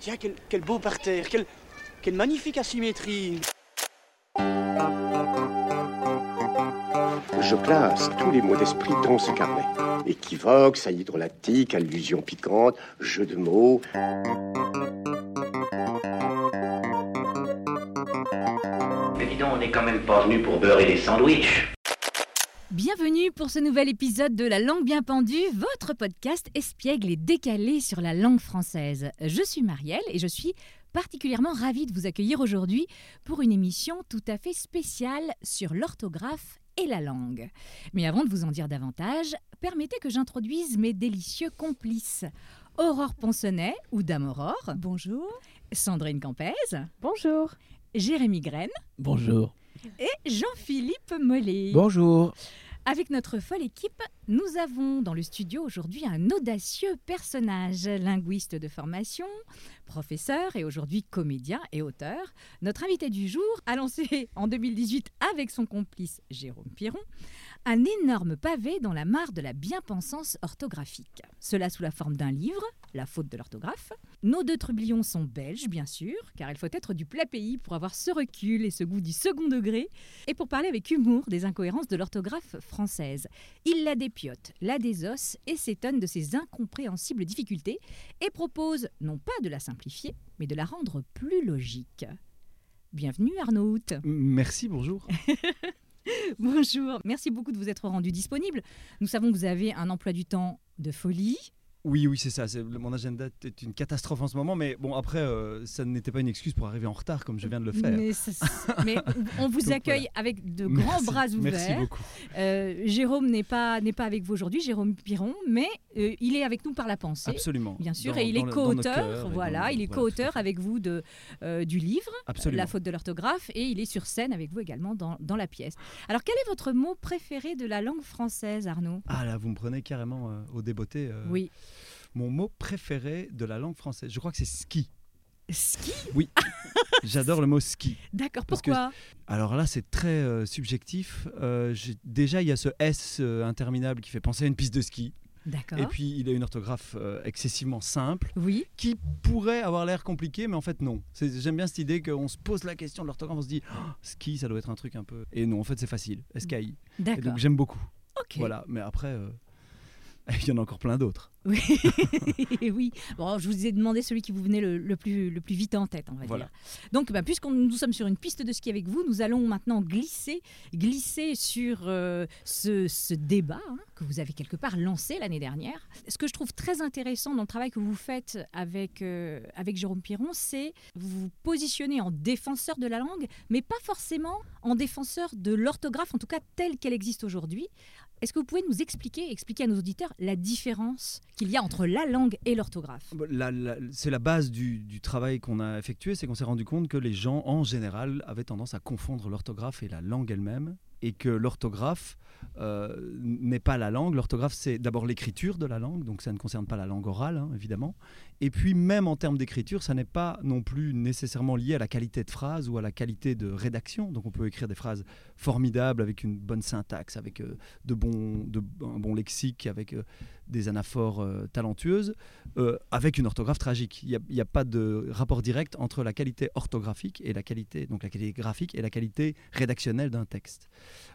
Tiens, quel, quel beau parterre, quelle, quelle magnifique asymétrie. Je place tous les mots d'esprit dans ce carnet. Équivoque, saillie drôlatique, allusion piquante, jeu de mots. Mais dis donc, on n'est quand même pas venu pour beurrer des sandwichs. Pour ce nouvel épisode de La langue bien pendue, votre podcast espiègle et décalé sur la langue française. Je suis Marielle et je suis particulièrement ravie de vous accueillir aujourd'hui pour une émission tout à fait spéciale sur l'orthographe et la langue. Mais avant de vous en dire davantage, permettez que j'introduise mes délicieux complices. Aurore Ponsonnet ou Dame Aurore. Bonjour. Sandrine Campez. Bonjour. Jérémy Graine. Bonjour. Et Jean-Philippe Mollet. Bonjour. Avec notre folle équipe, nous avons dans le studio aujourd'hui un audacieux personnage, linguiste de formation, professeur et aujourd'hui comédien et auteur. Notre invité du jour a lancé en 2018 avec son complice Jérôme Piron un énorme pavé dans la mare de la bien-pensance orthographique. Cela sous la forme d'un livre, La faute de l'orthographe. Nos deux trublions sont belges, bien sûr, car il faut être du plat pays pour avoir ce recul et ce goût du second degré, et pour parler avec humour des incohérences de l'orthographe française. Il la dépiote, la désosse et s'étonne de ses incompréhensibles difficultés, et propose non pas de la simplifier, mais de la rendre plus logique. Bienvenue Arnaud. Merci, bonjour. Bonjour, merci beaucoup de vous être rendu disponible. Nous savons que vous avez un emploi du temps de folie. Oui, oui, c'est ça. Mon agenda est une catastrophe en ce moment, mais bon, après, euh, ça n'était pas une excuse pour arriver en retard comme je viens de le faire. Mais, on vous Donc, accueille avec de grands Merci, bras ouverts. Merci beaucoup. Euh, Jérôme n'est pas, pas avec vous aujourd'hui, Jérôme Piron, mais euh, il est avec nous par la pensée. Absolument. Bien sûr, Dans- et il est co-auteur, voilà, il est voilà, co-auteur avec vous de, du livre, Absolument. La faute de l'orthographe, et il est sur scène avec vous également dans, dans la pièce. Alors, quel est votre mot préféré de la langue française, Arnaud? Ah là, vous me prenez carrément au débeauté. Oui. Mon mot préféré de la langue française, je crois que c'est ski. Ski? Oui, j'adore le mot ski. D'accord, Parce que- pourquoi? Alors là, c'est très euh, subjectif. Euh, déjà, il y a ce S euh, interminable qui fait penser à une piste de ski. D'accord. Et puis, il a une orthographe excessivement simple. Oui, qui pourrait avoir l'air compliqué, mais en fait non. J'aime bien cette idée qu'on se pose la question de l'orthographe, on se dit Oh, ski, ça doit être un truc un peu. Et non, en fait c'est facile, SKI. Et d'accord. donc j'aime beaucoup. Ok. Voilà, mais après, il y en a encore plein d'autres. Oui. oui. Bon, je vous ai demandé celui qui vous venait le, le plus, le plus vite en tête, on va Voilà. dire. Donc, bah, puisque nous sommes sur une piste de ski avec vous, nous allons maintenant glisser, glisser sur euh, ce, ce débat hein, que vous avez quelque part lancé l'année dernière. Ce que je trouve très intéressant dans le travail que vous faites avec, euh, avec Jérôme Piron, c'est vous vous positionnez en défenseur de la langue, mais pas forcément en défenseur de l'orthographe, en tout cas telle qu'elle existe aujourd'hui. Est-ce que vous pouvez nous expliquer, expliquer à nos auditeurs la différence qu'il y a entre la langue et l'orthographe? C'est la base du, du travail qu'on a effectué, c'est qu'on s'est rendu compte que les gens, en général, avaient tendance à confondre l'orthographe et la langue elle-même, et que l'orthographe euh, n'est pas la langue. L'orthographe, c'est d'abord l'écriture de la langue, donc ça ne concerne pas la langue orale, hein, évidemment. Et puis, même en termes d'écriture, ça n'est pas non plus nécessairement lié à la qualité de phrase ou à la qualité de rédaction. Donc, on peut écrire des phrases formidables avec une bonne syntaxe, avec euh, de bons, de, un bon lexique, avec euh, des anaphores euh, talentueuses, euh, avec une orthographe tragique. Il n'y a, pas de rapport direct entre la qualité orthographique et la qualité, donc la qualité graphique et la qualité rédactionnelle d'un texte.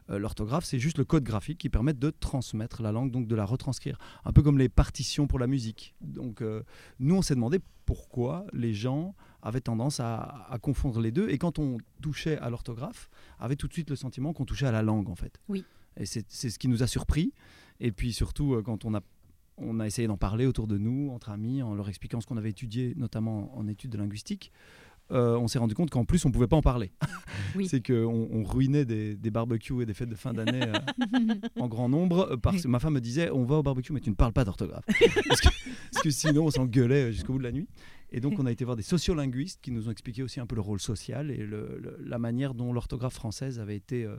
Euh, L'orthographe, c'est juste le code graphique qui permet de transmettre la langue, donc de la retranscrire. Un peu comme les partitions pour la musique. Donc, nous, on s'est demandé pourquoi les gens avaient tendance à, à confondre les deux. Et quand on touchait à l'orthographe, avait tout de suite le sentiment qu'on touchait à la langue, en fait. Oui. Et c'est ce qui nous a surpris. Et puis surtout, quand on a, on a essayé d'en parler autour de nous, entre amis, en leur expliquant ce qu'on avait étudié, notamment en études de linguistique, euh, on s'est rendu compte qu'en plus, on ne pouvait pas en parler. Oui. c'est qu'on on ruinait des, des barbecues et des fêtes de fin d'année euh, en grand nombre. euh, Parce que ma femme me disait, on va au barbecue, mais tu ne parles pas d'orthographe. parce, que, parce que sinon, on s'engueulait jusqu'au bout de la nuit. Et donc, on a été voir des sociolinguistes qui nous ont expliqué aussi un peu le rôle social et le- le- la manière dont l'orthographe française avait été euh,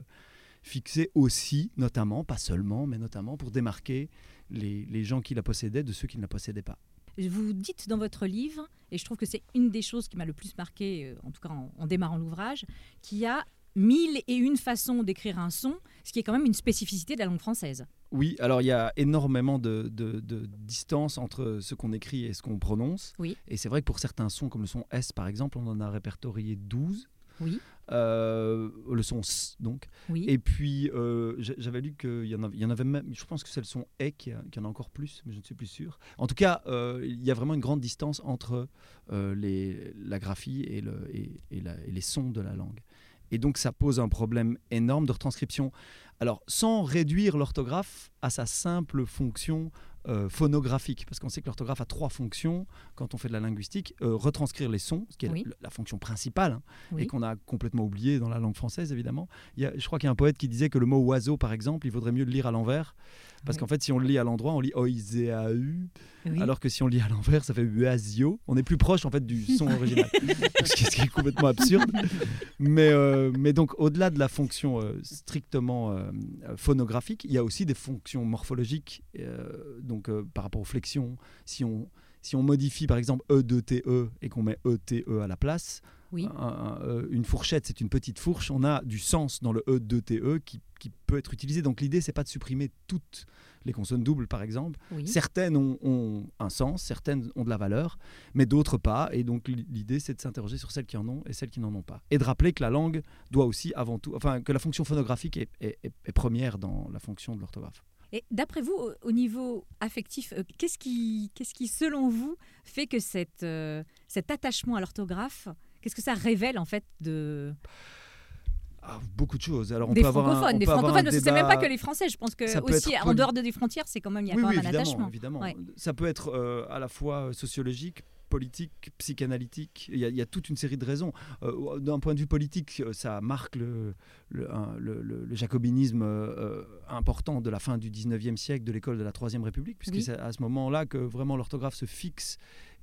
fixée aussi, notamment, pas seulement, mais notamment pour démarquer les, les gens qui la possédaient de ceux qui ne la possédaient pas. Vous dites dans votre livre, et je trouve que c'est une des choses qui m'a le plus marqué, euh, en tout cas en, en démarrant l'ouvrage, qu'il y a mille et une façons d'écrire un son, ce qui est quand même une spécificité de la langue française. Oui, alors il y a énormément de, de- de distance entre ce qu'on écrit et ce qu'on prononce. Oui. Et c'est vrai que pour certains sons, comme le son S par exemple, on en a répertorié 12. Oui. Euh, le son S, donc. Oui. Et puis, euh, j'a- j'avais lu qu'il y, en avait- il y en avait même, je pense que c'est le son E qui, qui en a encore plus, mais je ne suis plus sûr. En tout cas, euh, il y a vraiment une grande distance entre les, la graphie et, le, et, et la- et les sons de la langue. Et donc, ça pose un problème énorme de retranscription. Alors, sans réduire l'orthographe à sa simple fonction euh, phonographique, parce qu'on sait que l'orthographe a trois fonctions quand on fait de la linguistique. Euh, retranscrire les sons, ce qui est Oui. la, la fonction principale, hein, Oui. et qu'on a complètement oublié dans la langue française, évidemment. Il y a- je crois qu'il y a un poète qui disait que le mot oiseau, par exemple, il vaudrait mieux le lire à l'envers, parce qu'en fait, si on le lit à l'endroit, on lit oiséau, Oui. alors que si on le lit à l'envers, ça fait uasio. On est plus proche, en fait, du son original, ce qui est- complètement absurde. Mais, euh, mais donc, au-delà de la fonction euh, strictement euh, phonographique, il y a aussi des fonctions morphologiques, donc par rapport aux flexions. Si on, si on modifie, par exemple, E de TE et qu'on met ETE à la place, Oui. un- un- euh, une fourchette, c'est une petite fourche. On a du sens dans le E de TE qui, qui peut être utilisé. Donc l'idée, c'est pas de supprimer toutes les consonnes doubles, par exemple. Oui. Certaines ont, ont un sens, certaines ont de la valeur, mais d'autres pas. Et donc l'idée, c'est de s'interroger sur celles qui en ont et celles qui n'en ont pas. Et de rappeler que la langue doit aussi, avant tout, enfin, que la fonction phonographique est, est- est- est première dans la fonction de l'orthographe. Et d'après vous, au, au niveau affectif, euh, qu'est-ce qui, qu'est-ce qui, selon vous, fait que cette, euh, cet attachement à l'orthographe, qu'est-ce que ça révèle en fait de Ah, beaucoup de choses. Alors on des peut avoir un- francophones, on des peut avoir un francophones, parce que c'est même pas débat- que les Français. Je pense que aussi être en dehors de des frontières, c'est quand même il y a oui, quand oui, même un évidemment, attachement. évidemment. Ouais. Ça peut être euh, à la fois sociologique, politique, psychanalytique. Il y, a, il y a toute une série de raisons. Euh, D'un point de vue politique, euh, ça marque le, le, un- le- le- le jacobinisme euh, euh, important de la fin du 19e siècle, de l'école de la Troisième République, puisque Oui. c'est à ce moment-là que vraiment l'orthographe se fixe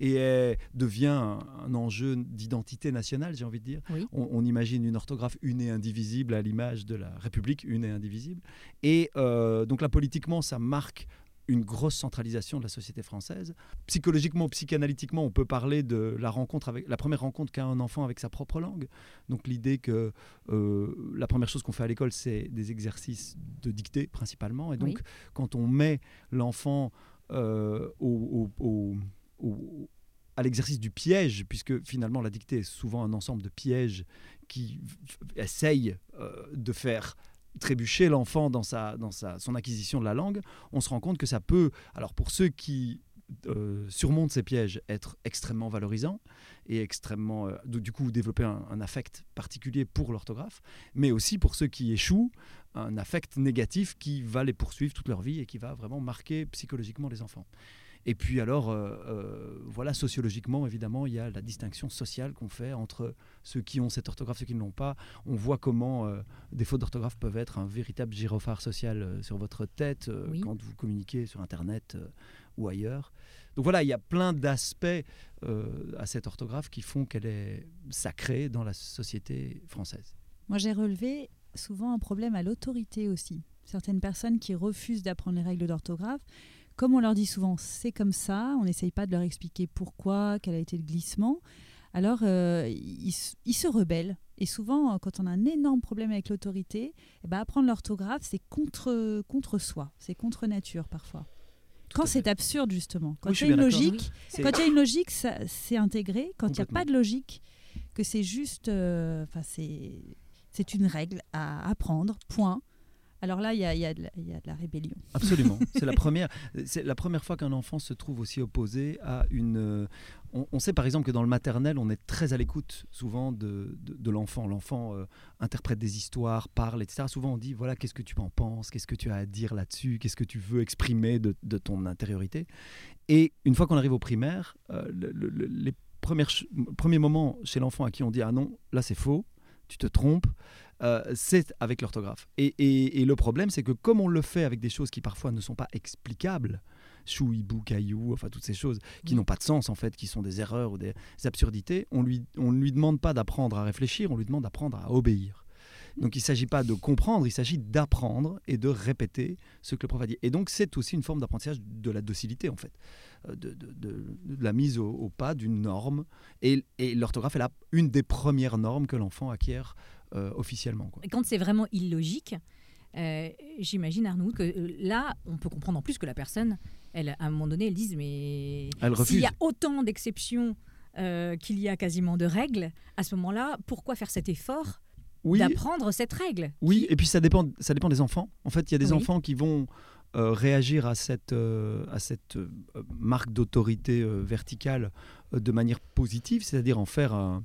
et devient un, un enjeu d'identité nationale, j'ai envie de dire. Oui. On, on imagine une orthographe une et indivisible à l'image de la République une et indivisible. Et euh, donc là, politiquement, ça marque une grosse centralisation de la société française. Psychologiquement, psychanalytiquement, on peut parler de la rencontre avec la première rencontre qu'a un enfant avec sa propre langue. Donc l'idée que euh, la première chose qu'on fait à l'école, c'est des exercices de dictée principalement. Et donc Oui. quand on met l'enfant euh, au- au- au- au- à l'exercice du piège, puisque finalement la dictée est souvent un ensemble de pièges qui essayent euh, de faire trébucher l'enfant dans, sa, dans sa, son acquisition de la langue, on se rend compte que ça peut, alors pour ceux qui euh, surmontent ces pièges, être extrêmement valorisant et extrêmement, euh, du coup, développer un affect particulier pour l'orthographe, mais aussi pour ceux qui échouent, un affect négatif qui va les poursuivre toute leur vie et qui va vraiment marquer psychologiquement les enfants. Et puis alors, euh, euh, voilà, sociologiquement, évidemment, il y a la distinction sociale qu'on fait entre ceux qui ont cette orthographe, ceux qui ne l'ont pas. On voit comment euh, des fautes d'orthographe peuvent être un véritable gyrophare social euh, sur votre tête Oui. quand vous communiquez sur Internet ou ailleurs. Donc voilà, il y a plein d'aspects à cette orthographe qui font qu'elle est sacrée dans la société française. Moi, j'ai relevé souvent un problème à l'autorité aussi. Certaines personnes qui refusent d'apprendre les règles d'orthographe, comme on leur dit souvent c'est comme ça, on n'essaye pas de leur expliquer pourquoi, quel a été le glissement, alors euh, ils, se rebellent. Et souvent, quand on a un énorme problème avec l'autorité, eh ben, apprendre l'orthographe, c'est contre, contre soi, c'est contre nature parfois. Quand c'est absurde, justement. Quand Oui, il y a une logique, C'est- quand il y a une logique, c'est intégré. Quand il n'y a pas de logique, que c'est juste, euh, enfin c'est une règle à apprendre. Point. Alors là, il y a, il y a de la- il y a de la rébellion. Absolument. C'est la première. C'est la première fois qu'un enfant se trouve aussi opposé à une. euh, On, on sait par exemple que dans le maternel, on est très à l'écoute souvent de, de, de l'enfant. L'enfant euh, interprète des histoires, parle, etc. Souvent, on dit voilà, qu'est-ce que tu en penses? Qu'est-ce que tu as à dire là-dessus? Qu'est-ce que tu veux exprimer de, de ton intériorité? Et une fois qu'on arrive au primaire, euh, le- le- le- les premiers moments chez l'enfant à qui on dit ah non, là c'est faux, tu te trompes, euh, c'est avec l'orthographe. Et, et- et le problème, c'est que comme on le fait avec des choses qui parfois ne sont pas explicables, chou, hibou, caillou, enfin toutes ces choses qui Oui. n'ont pas de sens en fait, qui sont des erreurs ou des absurdités. On lui, on ne lui demande pas d'apprendre à réfléchir, on lui demande d'apprendre à obéir. Donc il ne s'agit pas de comprendre, il s'agit d'apprendre et de répéter ce que le prof a dit. Et donc c'est aussi une forme d'apprentissage de la docilité en fait, euh, de, de- de- de la mise au, au pas d'une norme. Et, et l'orthographe est la, une des premières normes que l'enfant acquiert officiellement. quoi. Et quand c'est vraiment illogique, euh, j'imagine Arnaud que euh, là, on peut comprendre en plus que la personne, elle, à un moment donné, elle dise mais s'il y a autant d'exceptions euh, qu'il y a quasiment de règles, à ce moment-là, pourquoi faire cet effort Oui, d'apprendre cette règle Oui, et puis ça dépend, ça dépend des enfants. En fait, il y a des Oui. enfants qui vont euh, réagir à cette, euh, à cette euh, marque d'autorité euh, verticale euh, de manière positive, c'est-à-dire en faire un,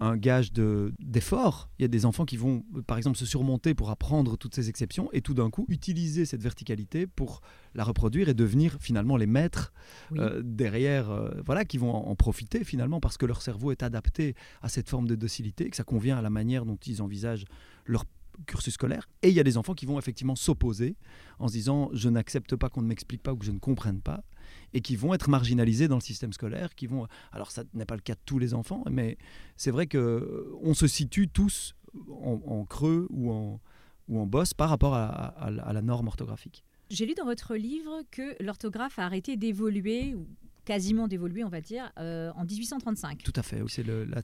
un gage de- d'effort. Il y a des enfants qui vont, par exemple, se surmonter pour apprendre toutes ces exceptions et tout d'un coup utiliser cette verticalité pour la reproduire et devenir finalement les maîtres Oui. euh, derrière, euh, voilà, qui vont en, en profiter finalement parce que leur cerveau est adapté à cette forme de docilité, que ça convient à la manière dont ils envisagent leur cursus scolaire. Et il y a des enfants qui vont effectivement s'opposer en se disant je n'accepte pas qu'on ne m'explique pas ou que je ne comprenne pas, et qui vont être marginalisés dans le système scolaire, qui vont. Alors ça n'est pas le cas de tous les enfants, mais c'est vrai que on se situe tous en, en creux ou en ou en bosse par rapport à, à- à la norme orthographique. J'ai lu dans votre livre que l'orthographe a arrêté d'évoluer, ou quasiment d'évoluer, on va dire, euh, en 1835. Tout à fait. C'est la,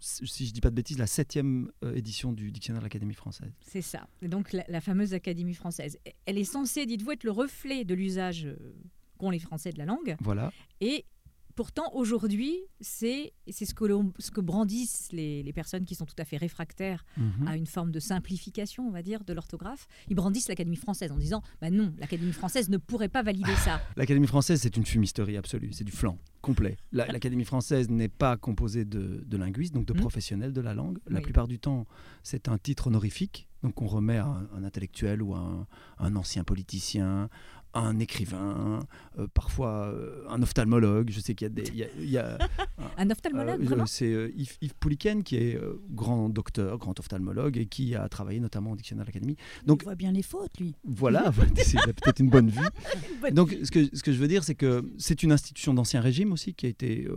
si je dis pas de bêtises, la septième euh, édition du dictionnaire de l'Académie française. C'est ça. Donc la, la fameuse Académie française. Elle est censée, dites-vous, être le reflet de l'usage euh, qu'ont les Français de la langue. Voilà. Et pourtant, aujourd'hui, c'est ce, que ce que brandissent les, les personnes qui sont tout à fait réfractaires Mhm. à une forme de simplification, on va dire, de l'orthographe. Ils brandissent l'Académie française en disant bah non, l'Académie française ne pourrait pas valider ça. L'Académie française, c'est une fumisterie absolue, c'est du flanc complet. La- L'Académie française n'est pas composée de, de linguistes, donc de Mhm. professionnels de la langue. La Oui. plupart du temps, c'est un titre honorifique, donc on remet à un, un intellectuel ou à un, un ancien politicien, un écrivain, euh, parfois euh, un ophtalmologue. Je sais qu'il y a des... il y a- il y a- Un ophtalmologue, Euh, C'est Yves, Yves Pouliken qui est grand docteur, grand ophtalmologue et qui a travaillé notamment au dictionnaire de l'Académie. Donc Il voit bien les fautes, lui. voilà, c'est peut-être une bonne vue. Donc ce que, ce que je veux dire, c'est que c'est une institution d'ancien régime aussi qui a été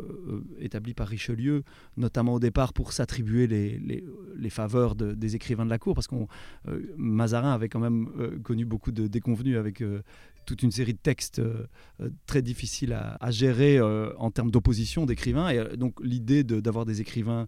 établie par Richelieu, notamment au départ pour s'attribuer les, les, les faveurs de- des écrivains de la cour, parce que Mazarin avait quand même connu beaucoup de déconvenus avec toute une série de textes euh, euh, très difficiles à, gérer euh, en termes d'opposition d'écrivains. Et donc l'idée d'avoir des écrivains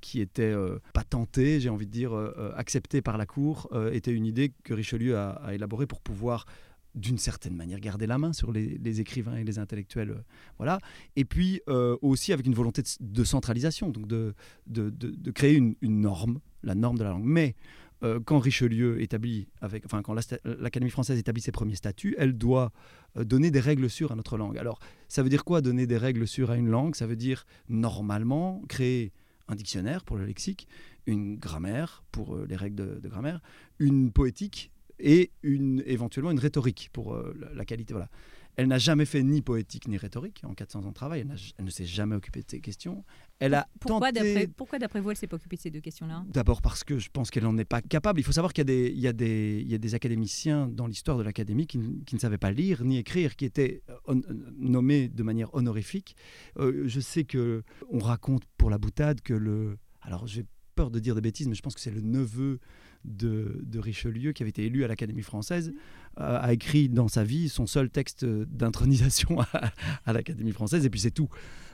qui étaient patentés, j'ai envie de dire, acceptés par la cour, était une idée que Richelieu a, élaborée pour pouvoir d'une certaine manière garder la main sur les, écrivains et les intellectuels. voilà. Et puis aussi avec une volonté de, centralisation, donc de, de, de- de créer une, une norme, la norme de la langue. Mais euh, quand Richelieu établit, enfin quand l'Académie française établit ses premiers statuts, elle doit euh, donner des règles sûres à notre langue. Alors ça veut dire quoi donner des règles sûres à une langue? Ça veut dire normalement créer un dictionnaire pour le lexique, une grammaire pour euh, les règles de, grammaire, une poétique et éventuellement une rhétorique pour la, qualité. Voilà. Elle n'a jamais fait ni poétique ni rhétorique en 400 ans de travail. Elle ne s'est jamais occupée de ces questions. Elle a Pourquoi, tenté- d'après pourquoi, d'après vous, elle s'est pas occupée de ces deux questions-là? D'abord parce que je pense qu'elle n'en est pas capable. Il faut savoir qu'il y a des, il y a des, il y a des académiciens dans l'histoire de l'académie qui, ne savaient pas lire ni écrire, qui étaient euh, hon- nommés de manière honorifique. Euh, je sais que on raconte pour la boutade que le, alors j'ai peur de dire des bêtises, mais je pense que c'est le neveu de, de Richelieu qui avait été élu à l'Académie française euh, a écrit dans sa vie son seul texte d'intronisation à, à l'Académie française et puis c'est tout.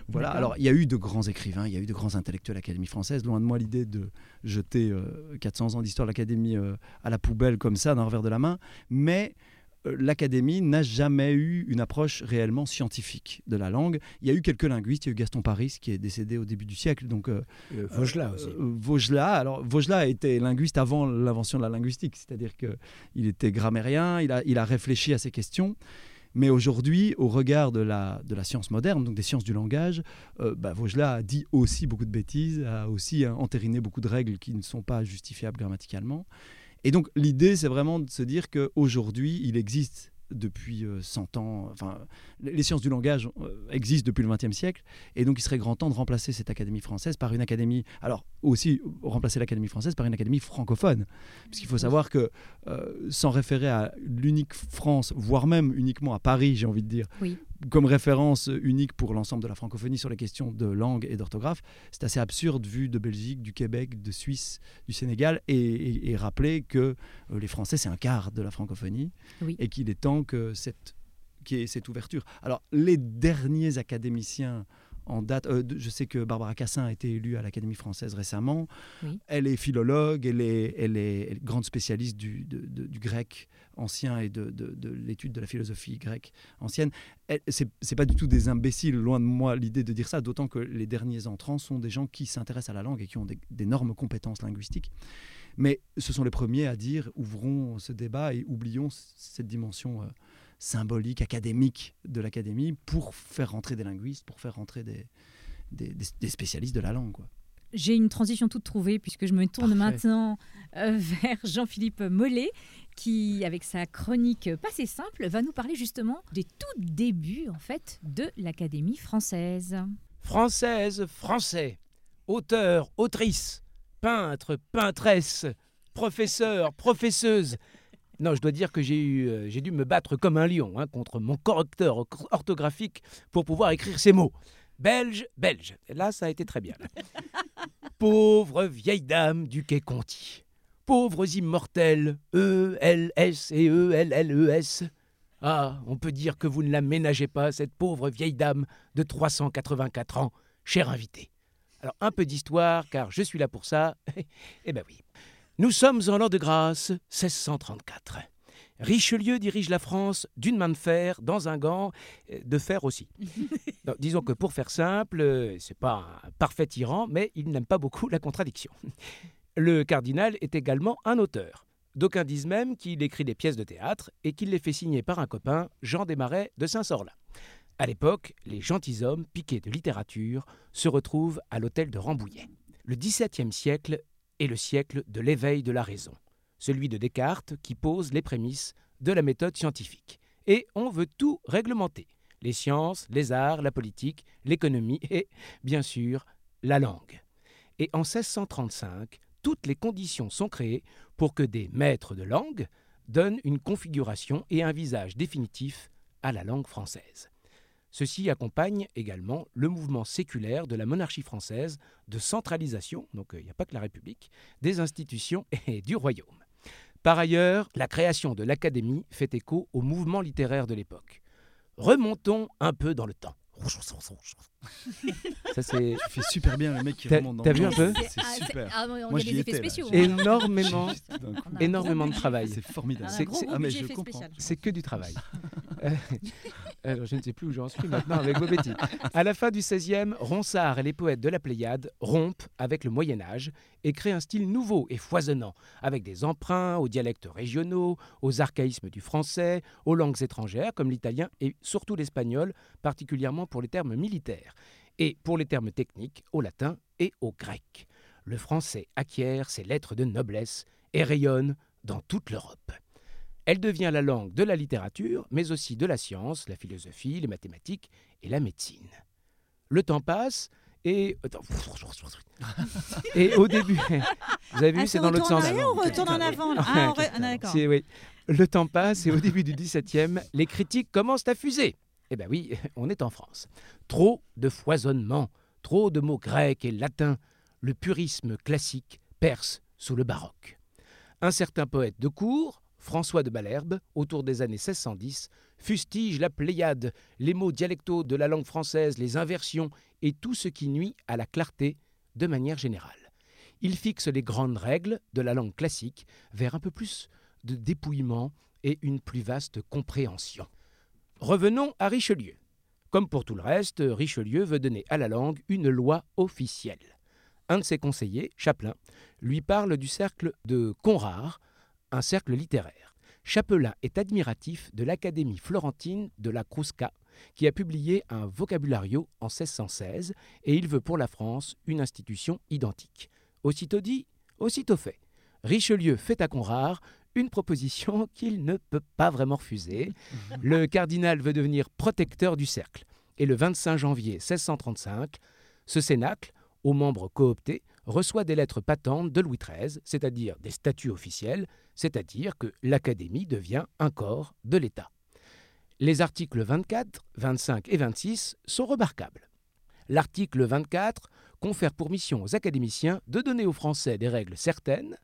Voilà. Alors il y a eu de grands écrivains, il y a eu de grands intellectuels à l'Académie française. Loin de moi l'idée de jeter euh, 400 ans d'histoire de l'Académie euh, à la poubelle comme ça d'un revers de la main, mais euh, l'Académie n'a jamais eu une approche réellement scientifique de la langue. Il y a eu quelques linguistes, il y a eu Gaston Paris qui est décédé au début du siècle, donc euh, Euh, Vaugelas aussi. euh, Vaugelas, alors Vaugelas était linguiste avant l'invention de la linguistique, c'est-à-dire que il était grammairien, il a, il a réfléchi à ces questions. Mais aujourd'hui, au regard de la, science moderne, donc des sciences du langage, euh, bah, a dit aussi beaucoup de bêtises, a aussi hein, entériné beaucoup de règles qui ne sont pas justifiables grammaticalement. Et donc l'idée, c'est vraiment de se dire qu'aujourd'hui, il existe depuis euh, 100 ans. Enfin, les sciences du langage euh, existent depuis le XXe siècle, et donc il serait grand temps de remplacer cette Académie française par une académie. Alors aussi remplacer l'Académie française par une académie francophone, parce qu'il faut savoir que euh, sans référer à l'unique France, voire même uniquement à Paris, j'ai envie de dire, Oui. Comme référence unique pour l'ensemble de la francophonie sur les questions de langue et d'orthographe, c'est assez absurde vu de Belgique, du Québec, de Suisse, du Sénégal, et, et- et rappeler que euh, les Français, c'est un quart de la francophonie, Oui. et qu'il est temps que cette, y ait cette ouverture. Alors, les derniers académiciens en date, euh, je sais que Barbara Cassin a été élue à l'Académie française récemment. Oui. Elle est philologue, elle est, elle est, elle est grande spécialiste du, de- de- du grec ancien et de, de- de l'étude de la philosophie grecque ancienne. C'est pas du tout des imbéciles, loin de moi l'idée de dire ça, d'autant que les derniers entrants sont des gens qui s'intéressent à la langue et qui ont d'énormes compétences linguistiques. Mais ce sont les premiers à dire ouvrons ce débat et oublions cette dimension euh, symbolique, académique de l'académie pour faire rentrer des linguistes, pour faire rentrer des, des, des- des spécialistes de la langue. Quoi. J'ai une transition toute trouvée puisque je me tourne Parfait. maintenant euh, vers Jean-Philippe Mollet qui, avec sa chronique pas assez simple, va nous parler justement des tout débuts en fait de l'Académie française. Française, français, auteur, autrice, peintre, peintresse, professeur, professeuse. Non, je dois dire que j'ai eu, euh, j'ai dû me battre comme un lion hein, contre mon correcteur or- orthographique pour pouvoir écrire ces mots. Belge, belge. Là, ça a été très bien. Pauvre vieille dame du quai Conti. Pauvres immortels, E, L, S et E, L, L, E, S. Ah, on peut dire que vous ne la ménagez pas, cette pauvre vieille dame de 384 ans, cher invité. Alors, un peu d'histoire, car je suis là pour ça. eh ben oui. Nous sommes en l'an de grâce 1634. Richelieu dirige la France d'une main de fer dans un gant euh, de fer aussi. Disons que pour faire simple, euh, c'est pas un parfait tyran, mais il n'aime pas beaucoup la contradiction. Le cardinal est également un auteur. D'aucuns disent même qu'il écrit des pièces de théâtre et qu'il les fait signer par un copain, Jean Desmarais de Saint-Sorlin. À l'époque, les gentilshommes piqués de littérature se retrouvent à l'hôtel de Rambouillet. Le XVIIe siècle est le siècle de l'éveil de la raison, celui de Descartes qui pose les prémices de la méthode scientifique. Et on veut tout réglementer les sciences, les arts, la politique, l'économie et, bien sûr, la langue. Et en 1635, toutes les conditions sont créées pour que des maîtres de langue donnent une configuration et un visage définitif à la langue française. Ceci accompagne également le mouvement séculaire de la monarchie française de centralisation, donc euh, il n'y a pas que la République, des institutions et du royaume. Par ailleurs, la création de l'Académie fait écho au mouvement littéraire de l'époque. Remontons un peu dans le temps. Ça c'est Tu fais super bien le mec qui T'as- remonte dans t'as vu un peu C'est super. Ah, on Moi, y a j'y des effets spéciaux. Hein. énormément, énormément de travail. C'est formidable. C'est- ah, mais je comprends. C'est que du travail. Euh, Alors, je ne sais plus où j'en suis maintenant avec vos bêtises. À la fin du XVIe, Ronsard et les poètes de la Pléiade rompent avec le Moyen Âge et créent un style nouveau et foisonnant, avec des emprunts aux dialectes régionaux, aux archaïsmes du français, aux langues étrangères comme l'italien et surtout l'espagnol, particulièrement pour les termes militaires, et pour les termes techniques au latin et au grec. Le français acquiert ses lettres de noblesse et rayonne dans toute l'Europe. Elle devient la langue de la littérature, mais aussi de la science, la philosophie, les mathématiques et la médecine. Le temps passe et... Attends. Et au début... Vous avez vu, c'est dans l'autre sens. on retourne en avant Ah, on re- ah, oui. Le temps passe et au début du XVIIe, les critiques commencent à fuser. Eh bien oui, on est en France. Trop de foisonnement, trop de mots grecs et latins. Le purisme classique perce sous le baroque. Un certain poète de cour, François de Malherbe, autour des années 1610, fustige la Pléiade, les mots dialectaux de la langue française, les inversions et tout ce qui nuit à la clarté de manière générale. Il fixe les grandes règles de la langue classique vers un peu plus de dépouillement et une plus vaste compréhension. Revenons à Richelieu. Comme pour tout le reste, Richelieu veut donner à la langue une loi officielle. Un de ses conseillers, Chapelain, lui parle du cercle de Conrart, un cercle littéraire. Chapelain est admiratif de l'Académie florentine de la Crusca, qui a publié un vocabulario en 1616, et il veut pour la France une institution identique. Aussitôt dit, aussitôt fait. Richelieu fait à Conrart une proposition qu'il ne peut pas vraiment refuser. Le cardinal veut devenir protecteur du cercle. Et le 25 janvier 1635, ce cénacle, aux membres cooptés, reçoit des lettres patentes de Louis XIII, c'est-à-dire des statuts officiels, c'est-à-dire que l'Académie devient un corps de l'État. Les articles 24, 25 et 26 sont remarquables. L'article 24 confère pour mission aux académiciens de donner aux Français des règles certaines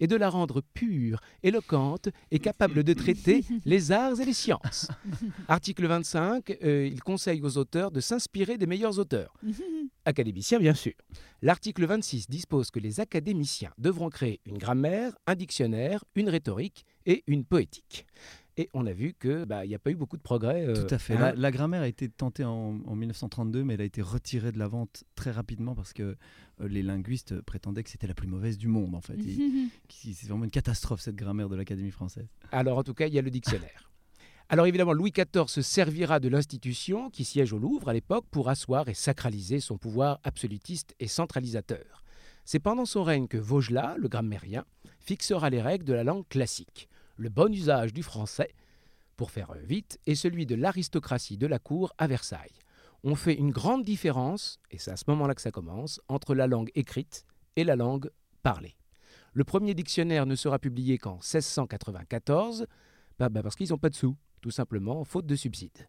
et de la rendre pure, éloquente et capable de traiter les arts et les sciences. Article 25, euh, il conseille aux auteurs de s'inspirer des meilleurs auteurs. Académiciens, bien sûr. L'article 26 dispose que les académiciens devront créer une grammaire, un dictionnaire, une rhétorique et une poétique. Et on a vu qu'il bah, n'y a pas eu beaucoup de progrès. euh, Tout à fait. hein. La, la grammaire a été tentée en, en 1932, mais elle a été retirée de la vente très rapidement parce que euh, les linguistes prétendaient que c'était la plus mauvaise du monde, en fait. C'est vraiment une catastrophe, cette grammaire de l'Académie française. Alors en tout cas, il y a le dictionnaire. Alors évidemment, Louis XIV se servira de l'institution qui siège au Louvre à l'époque pour asseoir et sacraliser son pouvoir absolutiste et centralisateur. C'est pendant son règne que Vaugelas, le grammairien, fixera les règles de la langue classique. Le bon usage du français, pour faire vite, est celui de l'aristocratie de la cour à Versailles. On fait une grande différence, et c'est à ce moment-là que ça commence, entre la langue écrite et la langue parlée. Le premier dictionnaire ne sera publié qu'en 1694, bah, bah, parce qu'ils n'ont pas de sous, tout simplement, faute de subsides.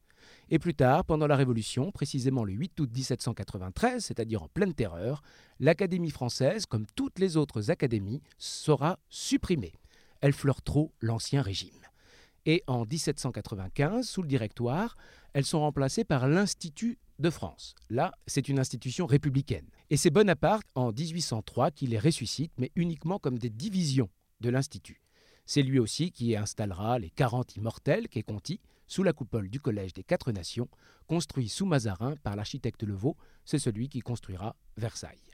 Et plus tard, pendant la Révolution, précisément le 8 août 1793, c'est-à-dire en pleine terreur, l'Académie française, comme toutes les autres académies, sera supprimée. Elle fleure trop l'ancien régime. Et en 1795, sous le Directoire, elles sont remplacées par l'Institut de France. Là, c'est une institution républicaine. Et c'est Bonaparte, en 1803, qui les ressuscite, mais uniquement comme des divisions de l'Institut. C'est lui aussi qui installera les 40 immortels qu'est Conti sous la coupole du Collège des Quatre Nations, construit sous Mazarin par l'architecte Levaux. C'est celui qui construira Versailles.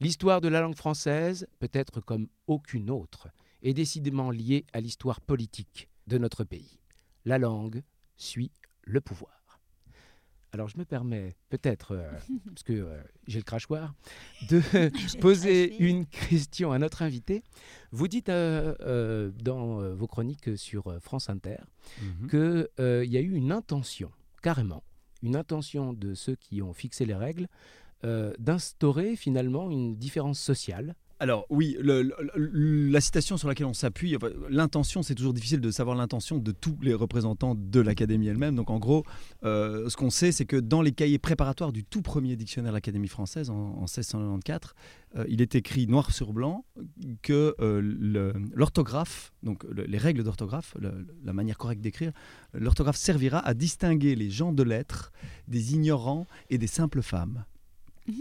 L'histoire de la langue française, peut-être comme aucune autre, est décidément liée à l'histoire politique de notre pays. La langue suit le pouvoir. Alors je me permets, peut-être, euh, parce que euh, j'ai le crachoir, de poser une question à notre invité. Vous dites euh, euh, dans vos chroniques sur France Inter Mhm. qu'il y a eu une intention, carrément, une intention de ceux qui ont fixé les règles, euh, d'instaurer finalement une différence sociale. Alors oui, la citation sur laquelle on s'appuie, l'intention, c'est toujours difficile de savoir l'intention de tous les représentants de l'Académie elle-même. Donc en gros, euh, ce qu'on sait, c'est que dans les cahiers préparatoires du tout premier dictionnaire de l'Académie française en, en 1694, euh, il est écrit noir sur blanc que euh, l'orthographe, donc le- les règles d'orthographe, la manière correcte d'écrire, l'orthographe servira à distinguer les gens de lettres des ignorants et des simples femmes.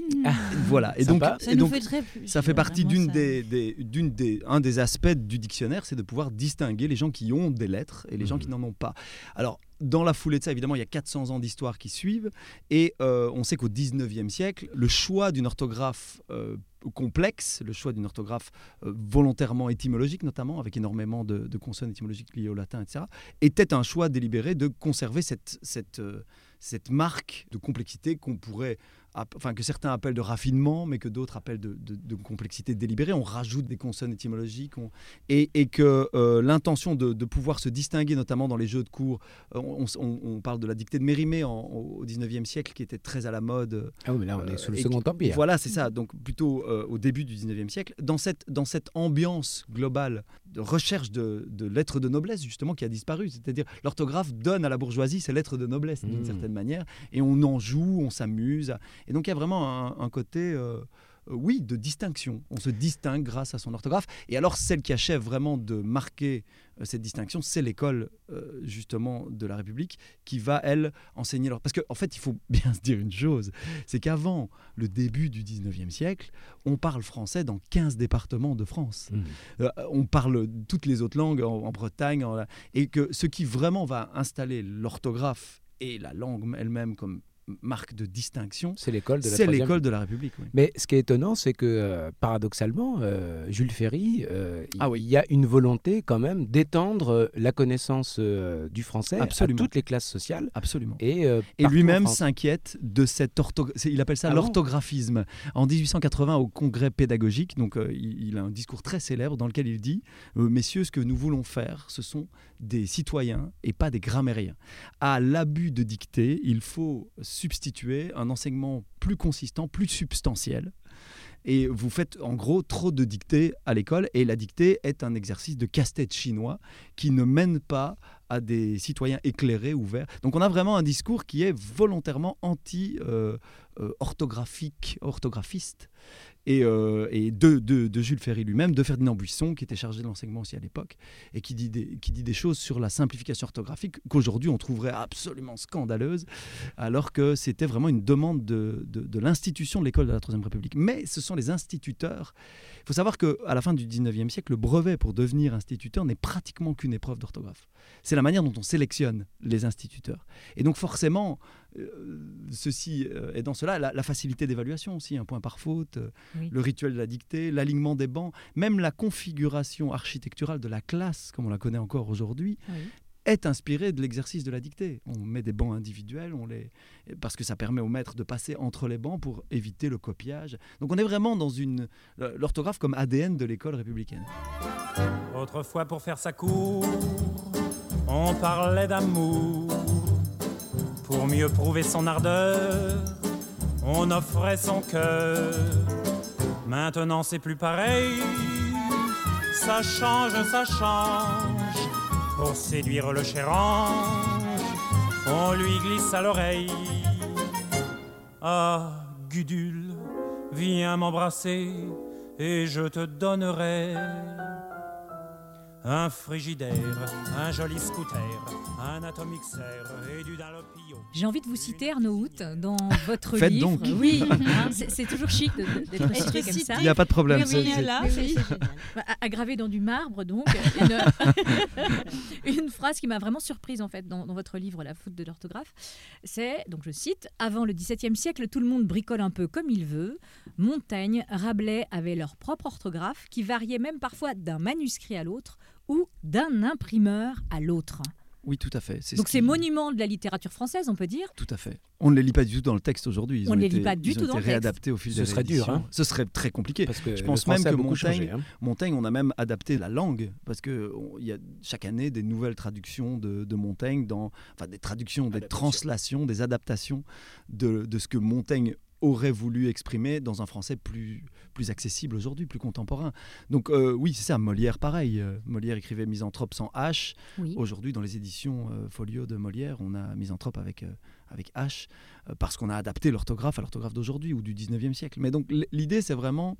Voilà. Et donc. Ça et nous donc fait très plus. ça fait partie d'une ça. des, des- d'une des, un des aspects du dictionnaire, c'est de pouvoir distinguer les gens qui ont des lettres et les gens Mhm. qui n'en ont pas. Alors, dans la foulée de ça, évidemment, il y a 400 ans d'histoire qui suivent, et euh, on sait qu'au 19e siècle, le choix d'une orthographe euh, complexe, le choix d'une orthographe euh, volontairement étymologique notamment, avec énormément de, de consonnes étymologiques liées au latin, etc., était un choix délibéré de conserver cette, cette, euh, cette marque de complexité qu'on pourrait enfin que certains appellent de raffinement, mais que d'autres appellent de, de- de complexité délibérée. On rajoute des consonnes étymologiques, on- et, et que euh, l'intention de, de pouvoir se distinguer, notamment dans les jeux de cours, euh, on, on- on parle de la dictée de Mérimée en- au 19e siècle, qui était très à la mode. Ah oui, mais là on est sous le Euh, Second Empire. Voilà, c'est ça. Donc plutôt euh, au début du 19e siècle, dans cette, dans cette ambiance globale de recherche de, de lettres de noblesse, justement, qui a disparu. C'est-à-dire, l'orthographe donne à la bourgeoisie ses lettres de noblesse, d'une Mmh. certaine manière, et on en joue, on s'amuse. Et donc il y a vraiment un, un côté... euh, euh, oui, de distinction. On se distingue grâce à son orthographe. Et alors, celle qui achève vraiment de marquer euh, cette distinction, c'est l'école, euh, justement, de la République, qui va, elle, enseigner leur... Parce qu'en en fait, il faut bien se dire une chose, c'est qu'avant le début du 19e siècle, on parle français dans 15 départements de France. Euh, on parle toutes les autres langues en, en Bretagne, en- et que ce qui vraiment va installer l'orthographe et la langue elle-même comme marque de distinction, C'est l'école de la l'école de la République. oui. Mais ce qui est étonnant, c'est que euh, paradoxalement, euh, Jules Ferry, euh, il Ah oui. il y a une volonté quand même d'étendre la connaissance du français Absolument. à toutes les classes sociales. Absolument. Et, lui-même s'inquiète de cette orthographe. Il appelle ça Ah l'orthographisme. En 1880, au congrès pédagogique, donc il, a un discours très célèbre dans lequel il dit Messieurs, ce que nous voulons faire, ce sont des citoyens et pas des grammairiens. À l'abus de dictée, il faut substituer un enseignement plus consistant, plus substantiel. Et vous faites en gros trop de dictées à l'école, et la dictée est un exercice de casse-tête chinois qui ne mène pas à des citoyens éclairés, ouverts. Donc on a vraiment un discours qui est volontairement anti-orthographique, orthographiste, et, euh, de, Jules Ferry lui-même, de Ferdinand Buisson, qui était chargé de l'enseignement aussi à l'époque, et qui dit, des, qui dit des choses sur la simplification orthographique qu'aujourd'hui on trouverait absolument scandaleuse, alors que c'était vraiment une demande de, de- l'institution de l'école de la Troisième République. Mais ce sont les instituteurs. Il faut savoir qu'à la fin du 19e siècle, le brevet pour devenir instituteur n'est pratiquement qu'une épreuve d'orthographe. C'est la manière dont on sélectionne les instituteurs. Et donc forcément, ceci euh, est dans cela, la, la facilité d'évaluation aussi, un point par faute, euh, Oui. le rituel de la dictée, l'alignement des bancs, même la configuration architecturale de la classe, comme on la connaît encore aujourd'hui, Oui. est inspirée de l'exercice de la dictée. On met des bancs individuels, on les... parce que ça permet au maître de passer entre les bancs pour éviter le copiage. Donc on est vraiment dans une l'orthographe comme ADN de l'école républicaine. Autrefois, pour faire sa cour, on parlait d'amour. Pour mieux prouver son ardeur, on offrait son cœur. Maintenant, c'est plus pareil. Ça change, ça change. Pour séduire le cher ange, on lui glisse à l'oreille. Ah, Gudule, viens m'embrasser et je te donnerai un frigidaire, un joli scooter, un atomixer et du Dunlopio. J'ai envie de vous citer Arnaud Hout dans votre Faites livre. donc. Oui, hein, c'est toujours chic d'être Être cité comme cité. ça. Il n'y a pas de problème. Oui, c'est- oui, c'est- là, Oui, Aggravé dans du marbre, donc. Une, une phrase qui m'a vraiment surprise, en fait, dans, dans votre livre La faute de l'orthographe. C'est, donc je cite, Avant le XVIIe siècle, tout le monde bricole un peu comme il veut. Montaigne, Rabelais avaient leur propre orthographe, qui variait même parfois d'un manuscrit à l'autre ou d'un imprimeur à l'autre. Oui, tout à fait. Donc ce c'est qui- monument de la littérature française, on peut dire. Tout à fait. On ne les lit pas du tout dans le texte aujourd'hui. Ils On ne les lit pas du ils ont tout dans le texte. réadaptés au fil Ce des serait dur, hein. Ce serait très compliqué. Parce que Je pense même que Montaigne, changé, hein. Montaigne, on a même adapté la langue parce que on- il y a chaque année des nouvelles traductions de, de Montaigne, dans, enfin des traductions, des translations, des adaptations de, de ce que Montaigne aurait voulu exprimer dans un français plus, plus accessible aujourd'hui, plus contemporain. Donc euh, oui, c'est ça, Molière pareil. Euh, Molière écrivait Misanthrope sans H. Oui. Aujourd'hui, dans les éditions euh, Folio de Molière, on a Misanthrope avec, euh, avec H, parce qu'on a adapté l'orthographe à l'orthographe d'aujourd'hui ou du 19e siècle. Mais donc l'idée, c'est vraiment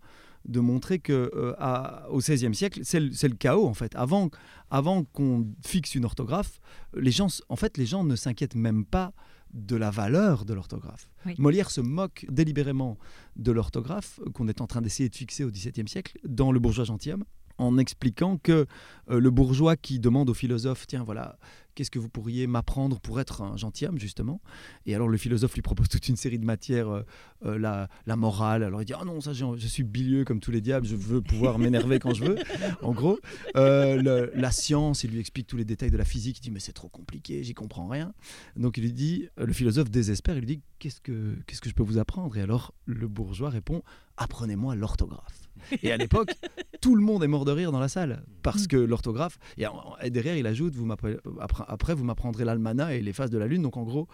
de montrer que à- au 16e siècle, c'est le, chaos en fait. Avant, avant qu'on fixe une orthographe, les gens, en fait, les gens ne s'inquiètent même pas de la valeur de l'orthographe. Oui. Molière se moque délibérément de l'orthographe qu'on est en train d'essayer de fixer au XVIIe siècle dans Le bourgeois gentilhomme en expliquant que euh, le bourgeois qui demande au philosophe, tiens voilà, qu'est-ce que vous pourriez m'apprendre pour être un gentilhomme justement? Et alors le philosophe lui propose toute une série de matières, euh, euh, la, la morale, alors il dit, ah non, ça je suis bilieux comme tous les diables, je veux pouvoir m'énerver quand je veux, en gros. Euh, le- la science, il lui explique tous les détails de la physique, il dit, mais c'est trop compliqué, j'y comprends rien. Donc il lui dit, le philosophe désespère, il lui dit, qu'est-ce que, qu'est-ce que je peux vous apprendre? Et alors le bourgeois répond, apprenez-moi l'orthographe. Et à l'époque, tout le monde est mort de rire dans la salle parce que l'orthographe. Et, derrière, il ajoute vous après, vous m'apprendrez l'almanach et les phases de la lune. Donc en gros,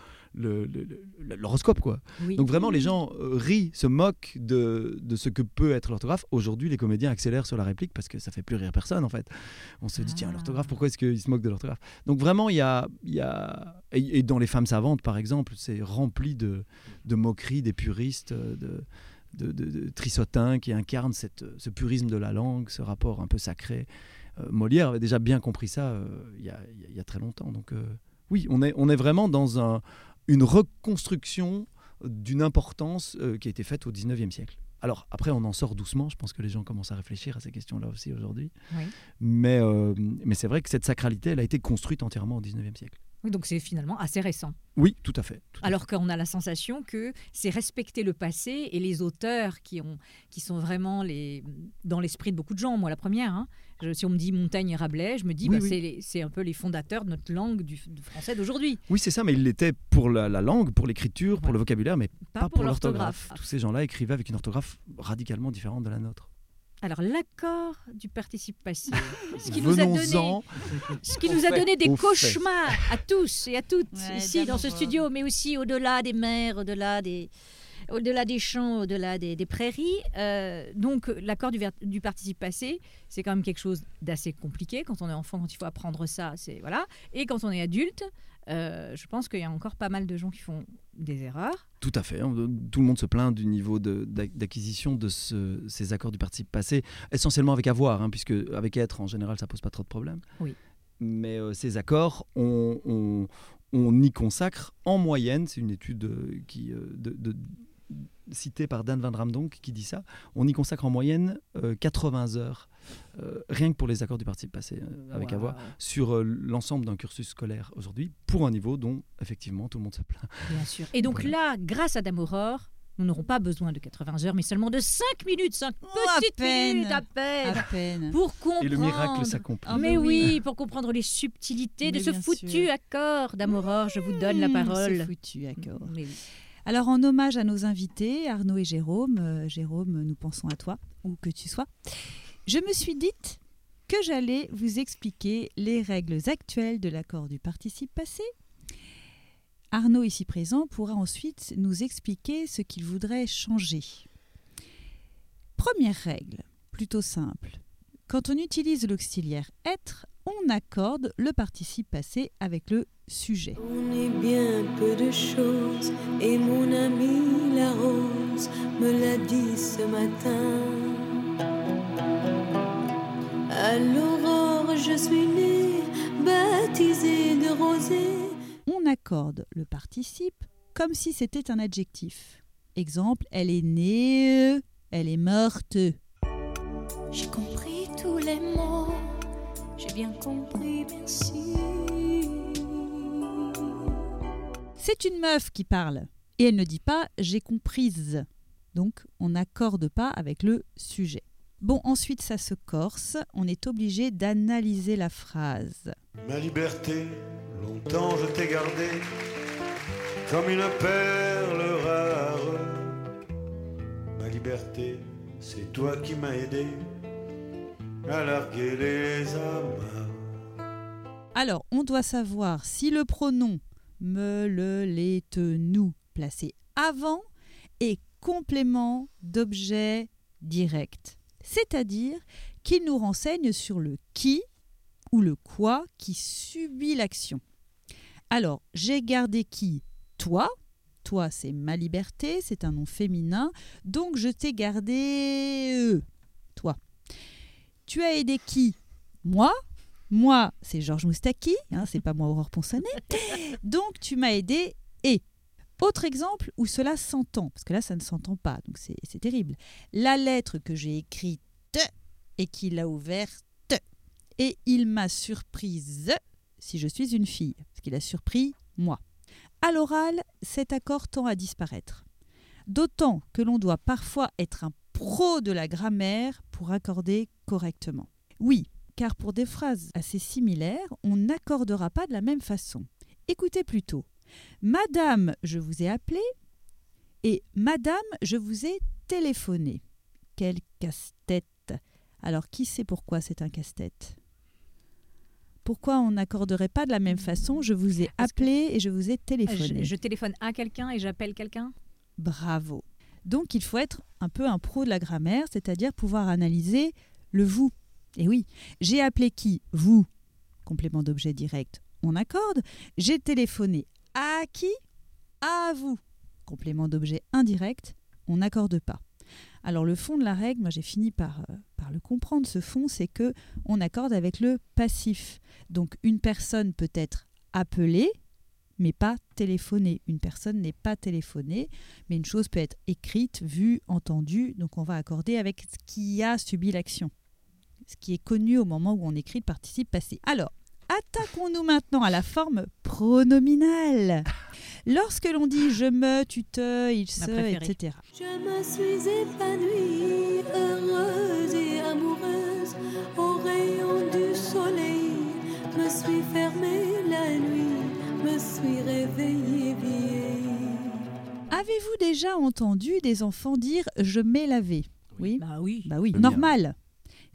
l'horoscope quoi. Oui. Donc vraiment, les gens euh, rient, se moquent de, de ce que peut être l'orthographe. Aujourd'hui, les comédiens accélèrent sur la réplique parce que ça fait plus rire personne en fait. On se dit tiens, Ah. l'orthographe, pourquoi est-ce qu'ils se moquent de l'orthographe? Donc vraiment, il y a, y a et, et dans les femmes savantes par exemple, c'est rempli de, de moqueries des puristes. euh, De, de, de- de Trissottin qui incarne cette, ce purisme de la langue, ce rapport un peu sacré. Euh, Molière avait déjà bien compris ça euh, il y, a, il y a- il y a très longtemps. Donc euh, oui, on est, on est vraiment dans un, une reconstruction d'une importance euh, qui a été faite au 19e siècle. Alors après, on en sort doucement. Je pense que les gens commencent à réfléchir à ces questions-là aussi aujourd'hui. Oui. Mais, euh, mais c'est vrai que cette sacralité, elle a été construite entièrement au 19e siècle. Oui, donc c'est finalement assez récent. Oui, tout à fait. tout à Alors qu'on a la sensation que c'est respecter le passé et les auteurs qui, ont, qui sont vraiment les, dans l'esprit de beaucoup de gens. Moi, la première, hein. Je- si on me dit Montaigne et Rabelais, je me dis Oui, bah, oui. c'est les- c'est un peu les fondateurs de notre langue du, du français d'aujourd'hui. Oui, c'est ça, mais il l'était pour la, la langue, pour l'écriture, pour le vocabulaire, mais Pas, pas, pour, pour l'orthographe. l'orthographe. Tous ces gens-là écrivaient avec une orthographe radicalement différente de la nôtre. Alors l'accord du participe passé, ce qui nous a donné, ce qui Au nous a donné des au fait. cauchemars à tous et à toutes Ouais, ici dans ce d'abord, studio, mais aussi au-delà des mers, au-delà des au-delà des champs, au-delà des, des prairies. Euh, donc l'accord du, du participe passé, c'est quand même quelque chose d'assez compliqué quand on est enfant, quand il faut apprendre ça, c'est voilà. Et quand on est adulte, euh, je pense qu'il y a encore pas mal de gens qui font des erreurs. Tout à fait. Tout le monde se plaint du niveau d'acquisition de ce- ces accords du participe passé, essentiellement avec avoir, hein, puisque avec être, en général, ça pose pas trop de problèmes. Oui. Mais euh, ces accords, on, on- on y consacre en moyenne, c'est une étude euh, qui, de- de- citée par Dan Van Ramdonk qui dit ça, on y consacre en moyenne euh, 80 heures, euh, rien que pour les accords du participe passé, euh, avec Waouh. avoir, sur euh, l'ensemble d'un cursus scolaire aujourd'hui, pour un niveau dont, effectivement, tout le monde se plaint. Bien sûr. Et donc là, grâce à Dame Aurore, nous n'aurons pas besoin de 80 heures, mais seulement de 5 minutes, 5 Oh, à petites peine. minutes à peine, À peine. pour comprendre. Et le miracle s'accomplit. Ah, mais oui. pour comprendre les subtilités de ce foutu sûr. accord. Dame Aurore, je vous donne la parole. C'est foutu, accord. Mais oui. Alors, en hommage à nos invités, Arnaud et Jérôme, euh, Jérôme, nous pensons à toi, où que tu sois, je me suis dite que j'allais vous expliquer les règles actuelles de l'accord du participe passé. Arnaud, ici présent, pourra ensuite nous expliquer ce qu'il voudrait changer. Première règle, plutôt simple. Quand on utilise l'auxiliaire être, on accorde le participe passé avec le sujet. On est bien peu de choses et mon ami la rose me l'a dit ce matin. À l'aurore, je suis née, baptisée de rosée. on accorde le participe comme si c'était un adjectif. Exemple, elle est née, elle est morte. J'ai compris tous les mots, j'ai bien compris, merci. C'est une meuf qui parle et elle ne dit pas j'ai comprise. Donc on n'accorde pas avec le sujet. Bon, ensuite ça se corse, on est obligé d'analyser la phrase. Ma liberté, longtemps je t'ai gardée comme une perle rare. Ma liberté, c'est toi qui m'as aidé à larguer les amarres. Alors, on doit savoir si le pronom me, le, les, nous placé avant est complément d'objet direct. C'est-à-dire qu'il nous renseigne sur le qui ou le quoi qui subit l'action. Alors, j'ai gardé qui? Toi. Toi, c'est ma liberté, c'est un nom féminin. Donc, je t'ai gardé euh, toi. Tu as aidé qui? Moi. Moi, c'est Georges Moustaki, hein, c'est pas moi Aurore Ponsonnet. Donc tu m'as aidé et. Autre exemple où cela s'entend, parce que là ça ne s'entend pas, donc c'est terrible. La lettre que j'ai écrite et qu'il a ouverte et il m'a surprise si je suis une fille, parce qu'il a surpris moi. À l'oral, cet accord tend à disparaître. D'autant que l'on doit parfois être un pro de la grammaire pour accorder correctement. Oui, car pour des phrases assez similaires, on n'accordera pas de la même façon. Écoutez plutôt. Madame, je vous ai appelé et Madame, je vous ai téléphoné. Quel casse-tête. Alors qui sait pourquoi c'est un casse-tête? Pourquoi on n'accorderait pas de la même façon? Je vous ai appelé et je vous ai téléphoné. Je, je téléphone à quelqu'un et j'appelle quelqu'un? Bravo. Donc il faut être un peu un pro de la grammaire, c'est-à-dire pouvoir analyser le vous. Et oui, j'ai appelé qui Vous. Complément d'objet direct, on accorde. J'ai téléphoné à qui À vous. Complément d'objet indirect, on n'accorde pas. Alors le fond de la règle, moi j'ai fini par, euh, le comprendre, ce fond, c'est que on accorde avec le passif. Donc une personne peut être appelée, mais pas téléphonée. Une personne n'est pas téléphonée, mais une chose peut être écrite, vue, entendue. Donc on va accorder avec qui a subi l'action, ce qui est connu au moment où on écrit le participe passé. Alors, Attaquons-nous maintenant à la forme pronominale. Lorsque l'on dit je me, tu te, il se, etc. Je me suis épanouie, heureuse et amoureuse, au rayon du soleil. Me suis fermée la nuit, me suis réveillée. Avez-vous déjà entendu des enfants dire je m'ai lavé? Oui. Bah oui. Bah oui, Bien. normal.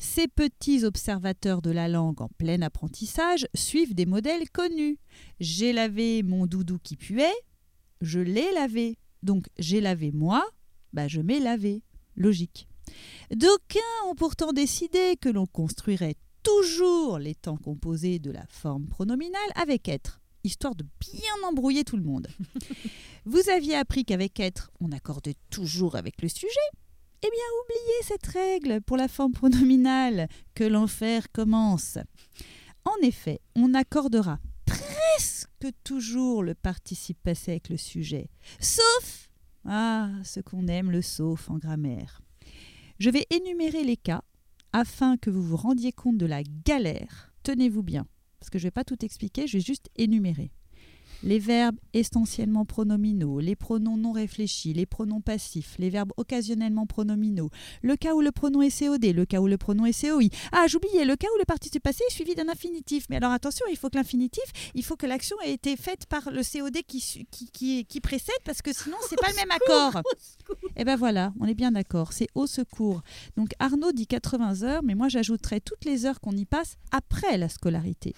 Ces petits observateurs de la langue en plein apprentissage suivent des modèles connus. J'ai lavé mon doudou qui puait, je l'ai lavé. Donc j'ai lavé moi, bah je m'ai lavé. Logique. D'aucuns ont pourtant décidé que l'on construirait toujours les temps composés de la forme pronominale avec être, histoire de bien embrouiller tout le monde. Vous aviez appris qu'avec être, on accordait toujours avec le sujet eh bien, oubliez cette règle pour la forme pronominale, que l'enfer commence. En effet, on accordera presque toujours le participe passé avec le sujet, sauf, ah, ce qu'on aime le sauf en grammaire. Je vais énumérer les cas afin que vous vous rendiez compte de la galère. Tenez-vous bien, parce que je ne vais pas tout expliquer, je vais juste énumérer les verbes essentiellement pronominaux, les pronoms non réfléchis, les pronoms passifs, les verbes occasionnellement pronominaux, le cas où le pronom est COD, le cas où le pronom est COI. Ah, j'oubliais, le cas où le participe passé est suivi d'un infinitif. Mais alors attention, il faut que l'infinitif, il faut que l'action ait été faite par le COD qui, qui, qui, qui précède, parce que sinon, c'est pas le même accord. Eh ben voilà, on est bien d'accord, c'est au secours. Donc Arnaud dit 80 heures, mais moi j'ajouterais toutes les heures qu'on y passe après la scolarité.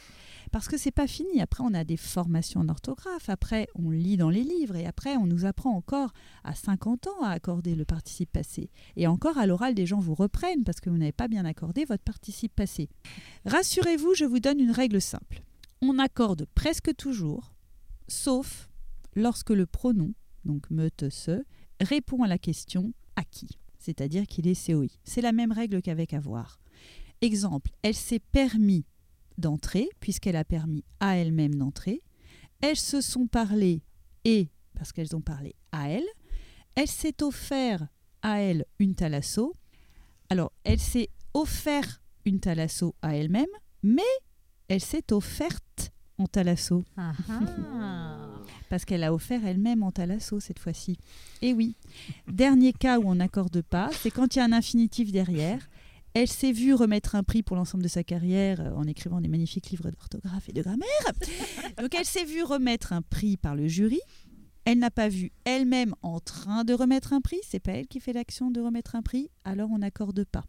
Parce que c'est pas fini. Après, on a des formations en orthographe. Après, on lit dans les livres. Et après, on nous apprend encore à 50 ans à accorder le participe passé. Et encore à l'oral, des gens vous reprennent parce que vous n'avez pas bien accordé votre participe passé. Rassurez-vous, je vous donne une règle simple. On accorde presque toujours, sauf lorsque le pronom, donc me, te, se, répond à la question à qui? C'est-à-dire qu'il est COI. C'est la même règle qu'avec avoir. Exemple, elle s'est permis d'entrer, puisqu'elle a permis à elle-même d'entrer. Elles se sont parlé et, parce qu'elles ont parlé à elle. Elle s'est offert à elle une thalasso. Alors, elle s'est offert une thalasso à elle-même, mais elle s'est offerte en thalasso. Parce qu'elle a offert elle-même en thalasso cette fois-ci. Et oui. Dernier cas où on n'accorde pas, c'est quand il y a un infinitif derrière. Elle s'est vue remettre un prix pour l'ensemble de sa carrière euh, en écrivant des magnifiques livres d'orthographe et de grammaire. Donc elle s'est vue remettre un prix par le jury. Elle n'a pas vu elle-même en train de remettre un prix. C'est pas elle qui fait l'action de remettre un prix. Alors on n'accorde pas.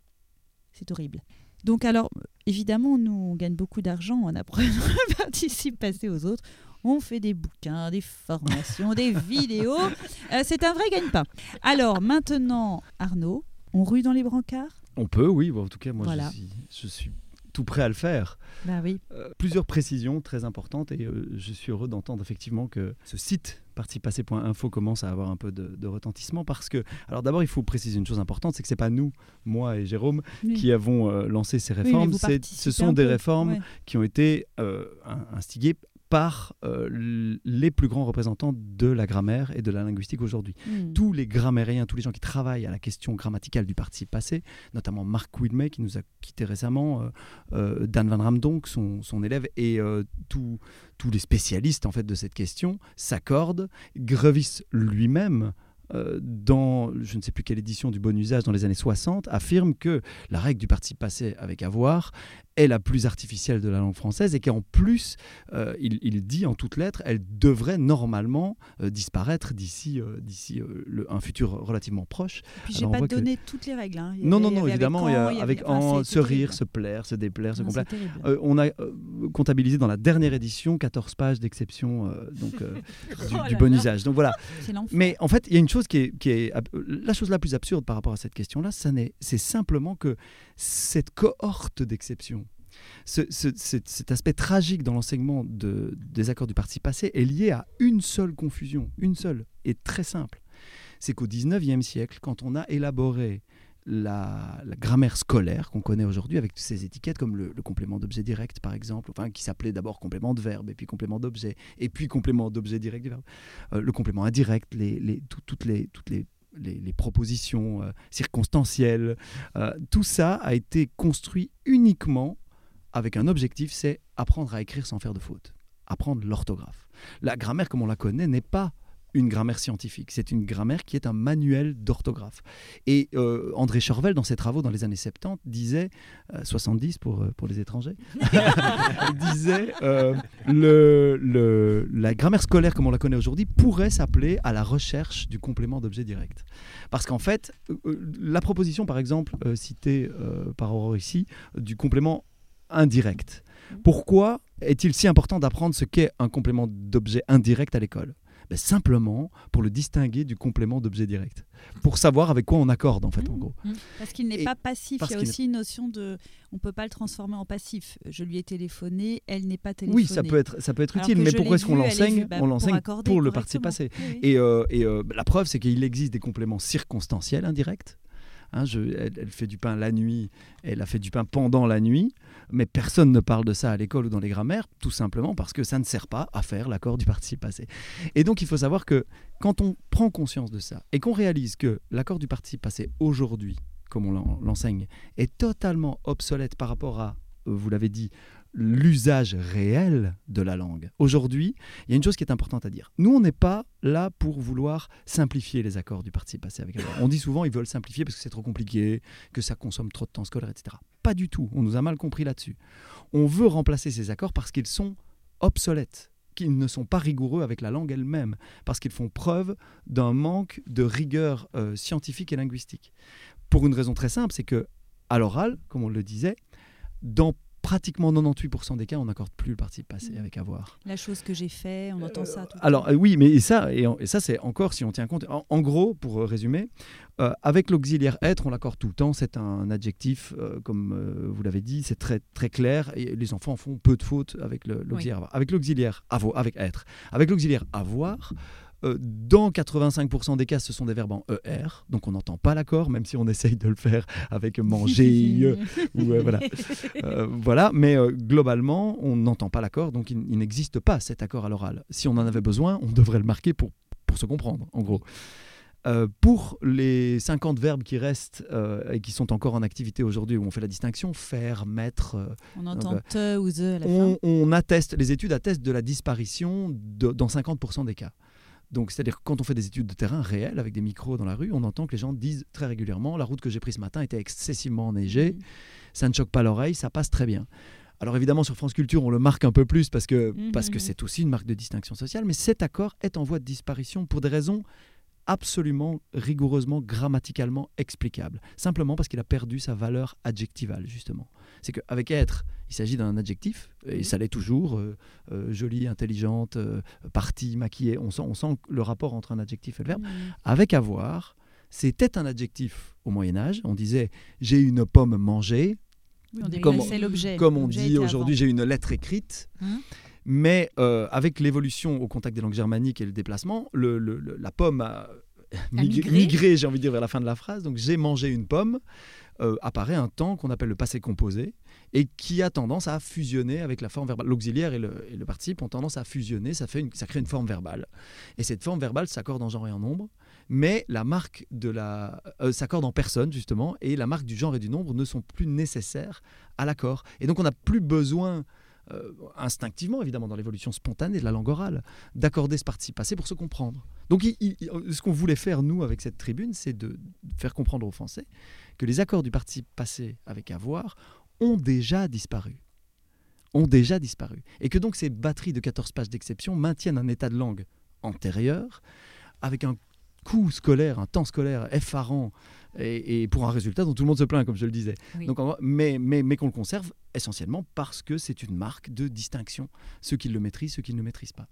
C'est horrible. Donc alors, évidemment, nous, on gagne beaucoup d'argent en apprenant le participe passé aux autres. On fait des bouquins, des formations, des vidéos. Euh, c'est un vrai gagne-pain. Alors maintenant, Arnaud, on rue dans les brancards? On peut, oui. Bon, en tout cas, moi, Voilà. je, suis, je suis tout prêt à le faire. Bah oui. Euh, plusieurs précisions très importantes et euh, je suis heureux d'entendre effectivement que ce site participassé.info commence à avoir un peu de, de retentissement parce que, alors d'abord il faut préciser une chose importante, c'est que c'est pas nous, moi et Jérôme, Oui. qui avons euh, lancé ces réformes, ce sont des réformes ouais. qui ont été euh, in- instigées par euh, les plus grands représentants de la grammaire et de la linguistique aujourd'hui. Hmm. Tous les grammairiens, tous les gens qui travaillent à la question grammaticale du participe passé, notamment Marc Widmey qui nous a quitté récemment, euh, euh, Dan Van Ramdonk, son, son élève, et tous- tous les spécialistes en fait de cette question s'accordent. Grevis lui-même euh, dans, je ne sais plus quelle édition du bon usage, dans les années 60, affirme que la règle du participe passé avec avoir est la plus artificielle de la langue française et qu'en plus, euh, il, il dit en toutes lettres, elle devrait normalement euh, disparaître d'ici d'ici un futur relativement proche. Puis j'ai pas que- donné toutes les règles. hein. Non, avait- non, non, avait avec évidemment, il y a avec avait- en, se rire, se plaire, se déplaire, se complaire. on a comptabilisé dans la dernière édition 14 pages d'exception donc, du, Oh du là bon usage. Donc voilà. Mais en fait, il y a une la chose la plus absurde par rapport à cette question-là, c'est simplement que cette cohorte d'exceptions, ce- ce- cet, aspect tragique dans l'enseignement de- des accords du participe passé est lié à une seule confusion, une seule, et très simple. C'est qu'au 19e siècle, quand on a élaboré la, grammaire scolaire qu'on connaît aujourd'hui avec toutes ces étiquettes comme le, complément d'objet direct par exemple, enfin qui s'appelait d'abord complément de verbe et puis complément d'objet et puis complément d'objet direct du verbe, euh, le complément indirect, les, les- tout- toutes les, toutes les- les propositions euh, circonstancielles, euh, tout ça a été construit uniquement avec un objectif, c'est apprendre à écrire sans faire de faute, apprendre l'orthographe. La grammaire, comme on la connaît, n'est pas une grammaire scientifique. C'est une grammaire qui est un manuel d'orthographe. Et euh, André Chorvel, dans ses travaux dans les années 70, disait, euh, 70 pour, euh, pour les étrangers, disait euh, le, la grammaire scolaire comme on la connaît aujourd'hui pourrait s'appeler à la recherche du complément d'objet direct. Parce qu'en fait, euh, euh, la proposition, par exemple, euh, citée euh, par Aurore ici, du complément indirect. Pourquoi est-il si important d'apprendre ce qu'est un complément d'objet indirect à l'école? Ben, Simplement pour le distinguer du complément d'objet direct. Pour savoir avec quoi on accorde, en fait, en gros. Parce qu'il n'est Et pas passif. Il y a aussi une notion de. On ne peut pas le transformer en passif. Je lui ai téléphoné, elle n'est pas téléphonée. Oui, ça peut être, ça peut être Alors utile, mais pourquoi est-ce qu'on l'enseigne bah, On pour l'enseigne pour le correctement. passé. Oui. Et, euh, et, euh, la preuve, c'est qu'il existe des compléments circonstanciels indirects. Hein, je- elle, elle fait du pain la nuit, elle a fait du pain pendant la nuit, mais personne ne parle de ça à l'école ou dans les grammaires, tout simplement parce que ça ne sert pas à faire l'accord du participe passé. Et donc il faut savoir que quand on prend conscience de ça et qu'on réalise que l'accord du participe passé aujourd'hui, comme on l'en- l'enseigne, est totalement obsolète par rapport à, euh, vous l'avez dit, l'usage réel de la langue. Aujourd'hui, il y a une chose qui est importante à dire. Nous, on n'est pas là pour vouloir simplifier les accords du participe passé avec avoir. On dit souvent ils veulent simplifier parce que c'est trop compliqué, que ça consomme trop de temps scolaire, etc. Pas du tout. On nous a mal compris là-dessus. On veut remplacer ces accords parce qu'ils sont obsolètes qu'ils ne sont pas rigoureux avec la langue elle-même, parce qu'ils font preuve d'un manque de rigueur euh, scientifique et linguistique. Pour une raison très simple, c'est que à l'oral, comme on le disait, dans pratiquement 98% des cas, on n'accorde plus le participe passé avec avoir. La chose que j'ai fait, on entend ça tout le Alors euh, oui, mais et ça, et, ça c'est encore si on tient compte. En, en gros, pour euh, résumer, euh, avec l'auxiliaire être, on l'accorde tout le temps. C'est un adjectif, euh, comme euh, vous l'avez dit, c'est très très clair. Et les enfants font peu de fautes avec l'auxiliaire. avoir. Avec l'auxiliaire avo- avec être, avec l'auxiliaire avoir. Euh, dans 85% des cas, ce sont des verbes en ER, donc on n'entend pas l'accord, même si on essaye de le faire avec manger, euh, ou euh, voilà. Euh, voilà, mais globalement, on n'entend pas l'accord, donc il, il n'existe pas cet accord à l'oral. Si on en avait besoin, on devrait le marquer pour, pour se comprendre, en gros. Euh, pour les 50 verbes qui restent euh, et qui sont encore en activité aujourd'hui, où on fait la distinction, faire, mettre. euh, On entend te ou the à la on, fin. on atteste, les études attestent de la disparition de- dans 50% des cas. Donc, c'est-à-dire que quand on fait des études de terrain réelles avec des micros dans la rue, on entend que les gens disent très régulièrement la route que j'ai prise ce matin était excessivement enneigée, ça ne choque pas l'oreille, ça passe très bien. Alors évidemment, sur France Culture, on le marque un peu plus parce que Mhm, parce que mhm. c'est aussi une marque de distinction sociale, mais cet accord est en voie de disparition pour des raisons absolument rigoureusement grammaticalement explicables. Simplement parce qu'il a perdu sa valeur adjectivale, justement. C'est qu'avec être, il s'agit d'un adjectif, et ça l'est toujours, euh, euh, jolie, intelligente, euh, partie, maquillée. On sent, on sent le rapport entre un adjectif et le verbe. Mhm. Avec avoir, c'était un adjectif au Moyen Âge. On disait j'ai une pomme mangée. Oui, on comme, l'objet. comme on dit aujourd'hui, j'ai une lettre écrite. Hein Mais avec l'évolution au contact des langues germaniques et le déplacement, le- le- le- la pomme a mig- migré. migré, j'ai envie de dire, vers la fin de la phrase. Donc j'ai mangé une pomme. euh, apparaît un temps qu'on appelle le passé composé et qui a tendance à fusionner avec la forme verbale. L'auxiliaire et le, participe ont tendance à fusionner, ça, fait une- ça crée une forme verbale. Et cette forme verbale s'accorde en genre et en nombre, mais la marque de la euh, s'accorde en personne justement, et la marque du genre et du nombre ne sont plus nécessaires à l'accord. Et donc on n'a plus besoin euh, instinctivement, évidemment, dans l'évolution spontanée de la langue orale, d'accorder ce participe passé pour se comprendre. Donc, ce qu'on voulait faire, nous, avec cette tribune, c'est de faire comprendre aux Français que les accords du participe passé avec avoir ont déjà disparu. Ont déjà disparu. Et que donc ces batteries de 14 pages d'exception maintiennent un état de langue antérieur, avec un coût scolaire, un temps scolaire effarant, et, et pour un résultat dont tout le monde se plaint, comme je le disais. Oui. Donc, mais, mais, mais qu'on le conserve essentiellement parce que c'est une marque de distinction. Ceux qui le maîtrisent, ceux qui ne le maîtrisent pas.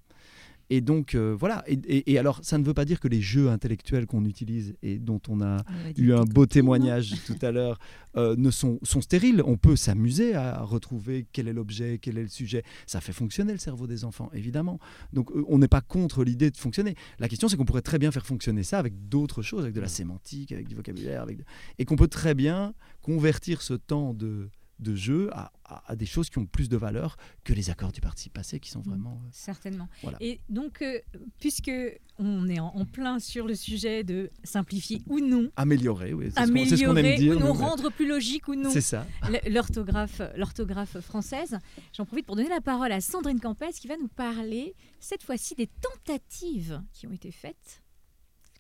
Et donc, euh, voilà. Et, et- et alors, ça ne veut pas dire que les jeux intellectuels qu'on utilise et dont on a On dit eu un beau témoignage tout à l'heure euh, ne sont, sont stériles. On peut s'amuser à retrouver quel est l'objet, quel est le sujet. Ça fait fonctionner le cerveau des enfants, évidemment. Donc, euh, on n'est pas contre l'idée de fonctionner. La question, c'est qu'on pourrait très bien faire fonctionner ça avec d'autres choses, avec de la sémantique, avec du vocabulaire, avec de- et qu'on peut très bien convertir ce temps de, de jeu à, à- à des choses qui ont plus de valeur que les accords du participe passé qui sont vraiment. euh, Certainement. Voilà. Et donc, euh, puisque on est en, en plein sur le sujet de simplifier ou non, Améliorés, oui. Ce qu'on- aime améliorer dire. ou non, mais- rendre plus logique ou non C'est ça. l'orthographe, l'orthographe française. J'en profite pour donner la parole à Sandrine Campès qui va nous parler cette fois-ci des tentatives qui ont été faites.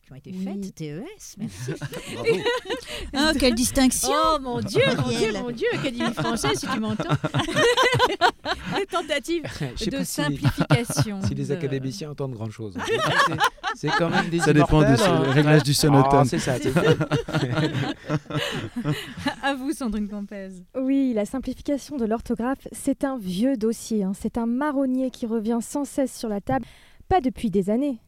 Qui ont été Oui. faites, TES, merci. Bravo. Ah, quelle distinction Oh mon Dieu, mon Dieu, mon Dieu, Académie française, si tu m'entends. Les tentatives de si simplification. Si les de- académiciens entendent grand chose. C'est quand même des Ça dépend du hein. réglage du sonotone. Ah, c'est ça. c'est- À vous, Sandrine Campès. Oui, la simplification de l'orthographe, c'est un vieux dossier. hein. C'est un marronnier qui revient sans cesse sur la table, pas depuis des années,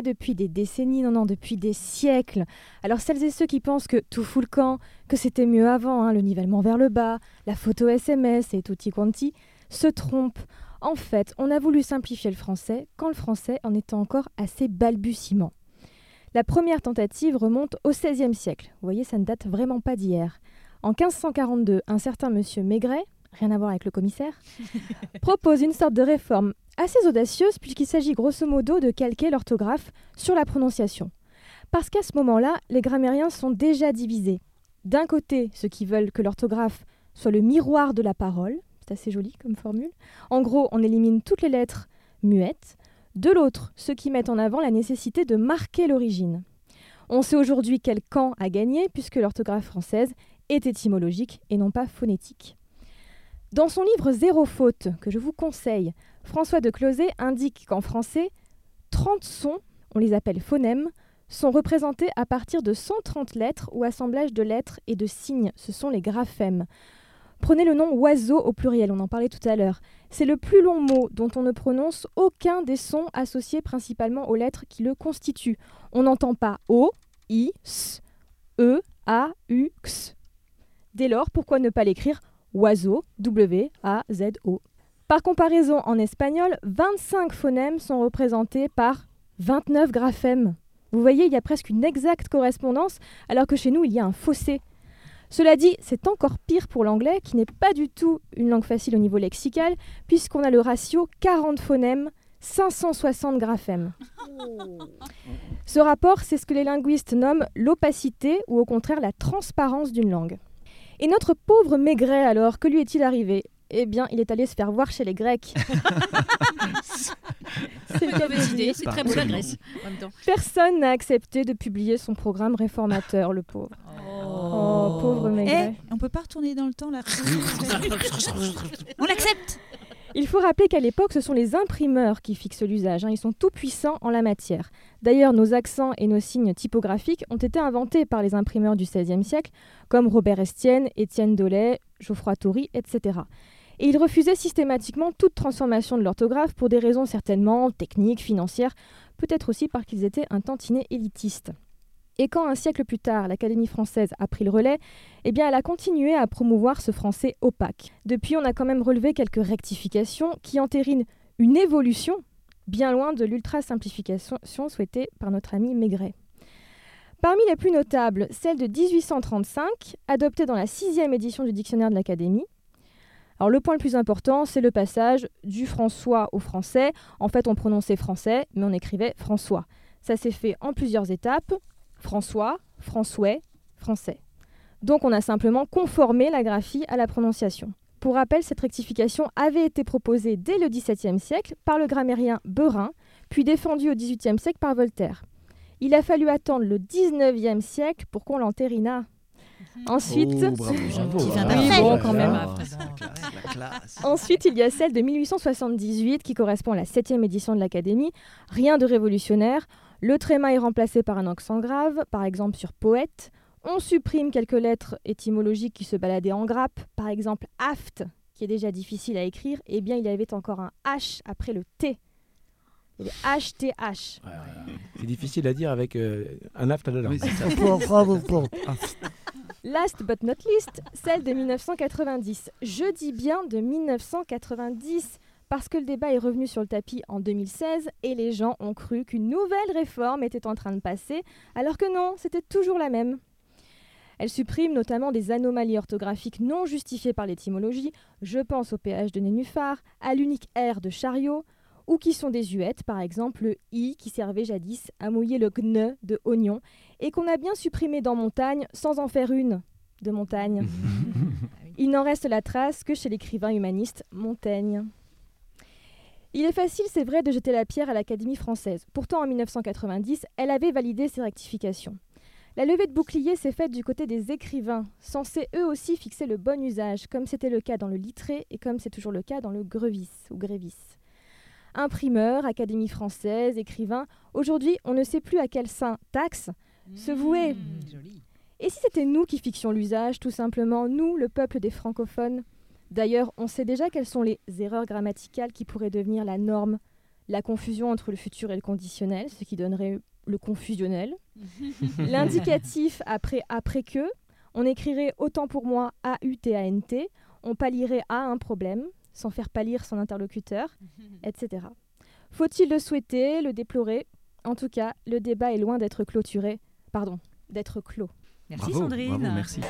depuis des décennies, non, non, depuis des siècles. Alors celles et ceux qui pensent que tout fout le camp, que c'était mieux avant, hein, le nivellement vers le bas, la photo SMS et tutti quanti, se trompent. En fait, on a voulu simplifier le français quand le français en était encore assez balbutiement. La première tentative remonte au XVIe siècle. Vous voyez, ça ne date vraiment pas d'hier. En 1542, un certain monsieur Maigret, rien à voir avec le commissaire, propose une sorte de réforme assez audacieuse puisqu'il s'agit grosso modo de calquer l'orthographe sur la prononciation. Parce qu'à ce moment-là, les grammairiens sont déjà divisés. D'un côté, ceux qui veulent que l'orthographe soit le miroir de la parole, c'est assez joli comme formule. En gros, on élimine toutes les lettres muettes. De l'autre, ceux qui mettent en avant la nécessité de marquer l'origine. On sait aujourd'hui quel camp a gagné puisque l'orthographe française est étymologique et non pas phonétique. Dans son livre Zéro faute, que je vous conseille, François de Closet indique qu'en français, 30 sons, on les appelle phonèmes, sont représentés à partir de 130 lettres ou assemblages de lettres et de signes. Ce sont les graphèmes. Prenez le nom oiseau au pluriel, on en parlait tout à l'heure. C'est le plus long mot dont on ne prononce aucun des sons associés principalement aux lettres qui le constituent. On n'entend pas O, I, S, E, A, U, X. Dès lors, pourquoi ne pas l'écrire oiseau, W, A, Z, O Par comparaison, en espagnol, 25 phonèmes sont représentés par 29 graphèmes. Vous voyez, il y a presque une exacte correspondance, alors que chez nous, il y a un fossé. Cela dit, c'est encore pire pour l'anglais, qui n'est pas du tout une langue facile au niveau lexical, puisqu'on a le ratio 40 phonèmes, 560 graphèmes. Ce rapport, c'est ce que les linguistes nomment l'opacité ou au contraire la transparence d'une langue. Et notre pauvre Maigret, alors, que lui est-il arrivé? Eh bien, il est allé se faire voir chez les Grecs. C'est une mauvaise idée, c'est très beau la Grèce. En même temps. Personne n'a accepté de publier son programme réformateur, le pauvre. Oh, pauvre Maigret. Eh, on peut pas retourner dans le temps là On l'accepte Il faut rappeler qu'à l'époque, ce sont les imprimeurs qui fixent l'usage. hein. Ils sont tout puissants en la matière. D'ailleurs, nos accents et nos signes typographiques ont été inventés par les imprimeurs du XVIe siècle, comme Robert Estienne, Étienne Dolay, Geoffroy Tory, etc. Et ils refusaient systématiquement toute transformation de l'orthographe pour des raisons certainement techniques, financières, peut-être aussi parce qu'ils étaient un tantinet élitiste. Et quand un siècle plus tard, l'Académie française a pris le relais, eh bien elle a continué à promouvoir ce français opaque. Depuis, on a quand même relevé quelques rectifications qui entérinent une évolution bien loin de l'ultra-simplification souhaitée par notre ami Maigret. Parmi les plus notables, celle de 1835, adoptée dans la sixième édition du dictionnaire de l'Académie. Alors le point le plus important, c'est le passage du François au français. En fait, on prononçait français, mais on écrivait François. Ça s'est fait en plusieurs étapes. François, François, français. Donc on a simplement conformé la graphie à la prononciation. Pour rappel, cette rectification avait été proposée dès le XVIIe siècle par le grammairien Beurin, puis défendue au XVIIIe siècle par Voltaire. Il a fallu attendre le XIXe siècle pour qu'on l'entérinât. Ensuite, la classe. Ensuite, il y a celle de 1878 qui correspond à la septième édition de l'Académie. Rien de révolutionnaire. Le tréma est remplacé par un accent grave, par exemple sur poète. On supprime quelques lettres étymologiques qui se baladaient en grappe, par exemple aft, qui est déjà difficile à écrire. Eh bien, il y avait encore un H après le T. Il y avait HTH. C'est difficile à dire avec euh, un aft à la langue. Last but not least, celle de 1990. Je dis bien de 1990 parce que le débat est revenu sur le tapis en 2016 et les gens ont cru qu'une nouvelle réforme était en train de passer, alors que non, c'était toujours la même. Elle supprime notamment des anomalies orthographiques non justifiées par l'étymologie, je pense au péage de nénuphar, à l'unique R de chariot, ou qui sont désuètes, par exemple le i qui servait jadis à mouiller le gne de oignon, et qu'on a bien supprimé dans montagne sans en faire une de montagne. Il n'en reste la trace que chez l'écrivain humaniste Montaigne. Il est facile, c'est vrai, de jeter la pierre à l'Académie française. Pourtant, en 1990, elle avait validé ses rectifications. La levée de bouclier s'est faite du côté des écrivains, censés eux aussi fixer le bon usage, comme c'était le cas dans le littré et comme c'est toujours le cas dans le grevis ou grévis. Imprimeur, Académie française, écrivain, aujourd'hui on ne sait plus à quel sein taxe se vouer. Et si c'était nous qui fixions l'usage, tout simplement, nous, le peuple des francophones? D'ailleurs, on sait déjà quelles sont les erreurs grammaticales qui pourraient devenir la norme. La confusion entre le futur et le conditionnel, ce qui donnerait le confusionnel. L'indicatif après après que, on écrirait autant pour moi A-U-T-A-N-T, on pallierait à un problème, sans faire pâlir son interlocuteur, etc. Faut-il le souhaiter, le déplorer? En tout cas, le débat est loin d'être clôturé, pardon, d'être clos. Merci Bravo, Sandrine. bravo, merci.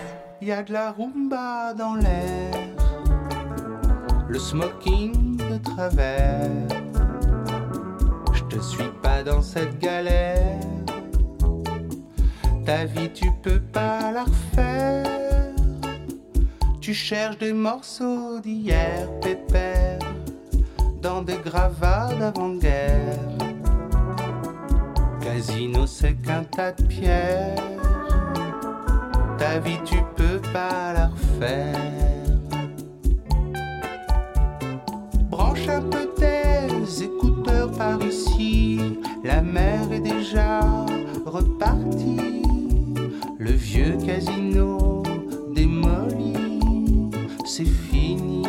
Il y a de la rumba dans l'air, le smoking de travers. Je te suis pas dans cette galère. Ta vie, tu peux pas la refaire. Tu cherches des morceaux d'hier, pépère, dans des gravats d'avant-guerre. Casino, c'est qu'un tas de pierres. Ta vie, tu peux pas la refaire. Peu tes écouteurs par ici. La mer est déjà repartie. Le vieux casino démoli, c'est fini.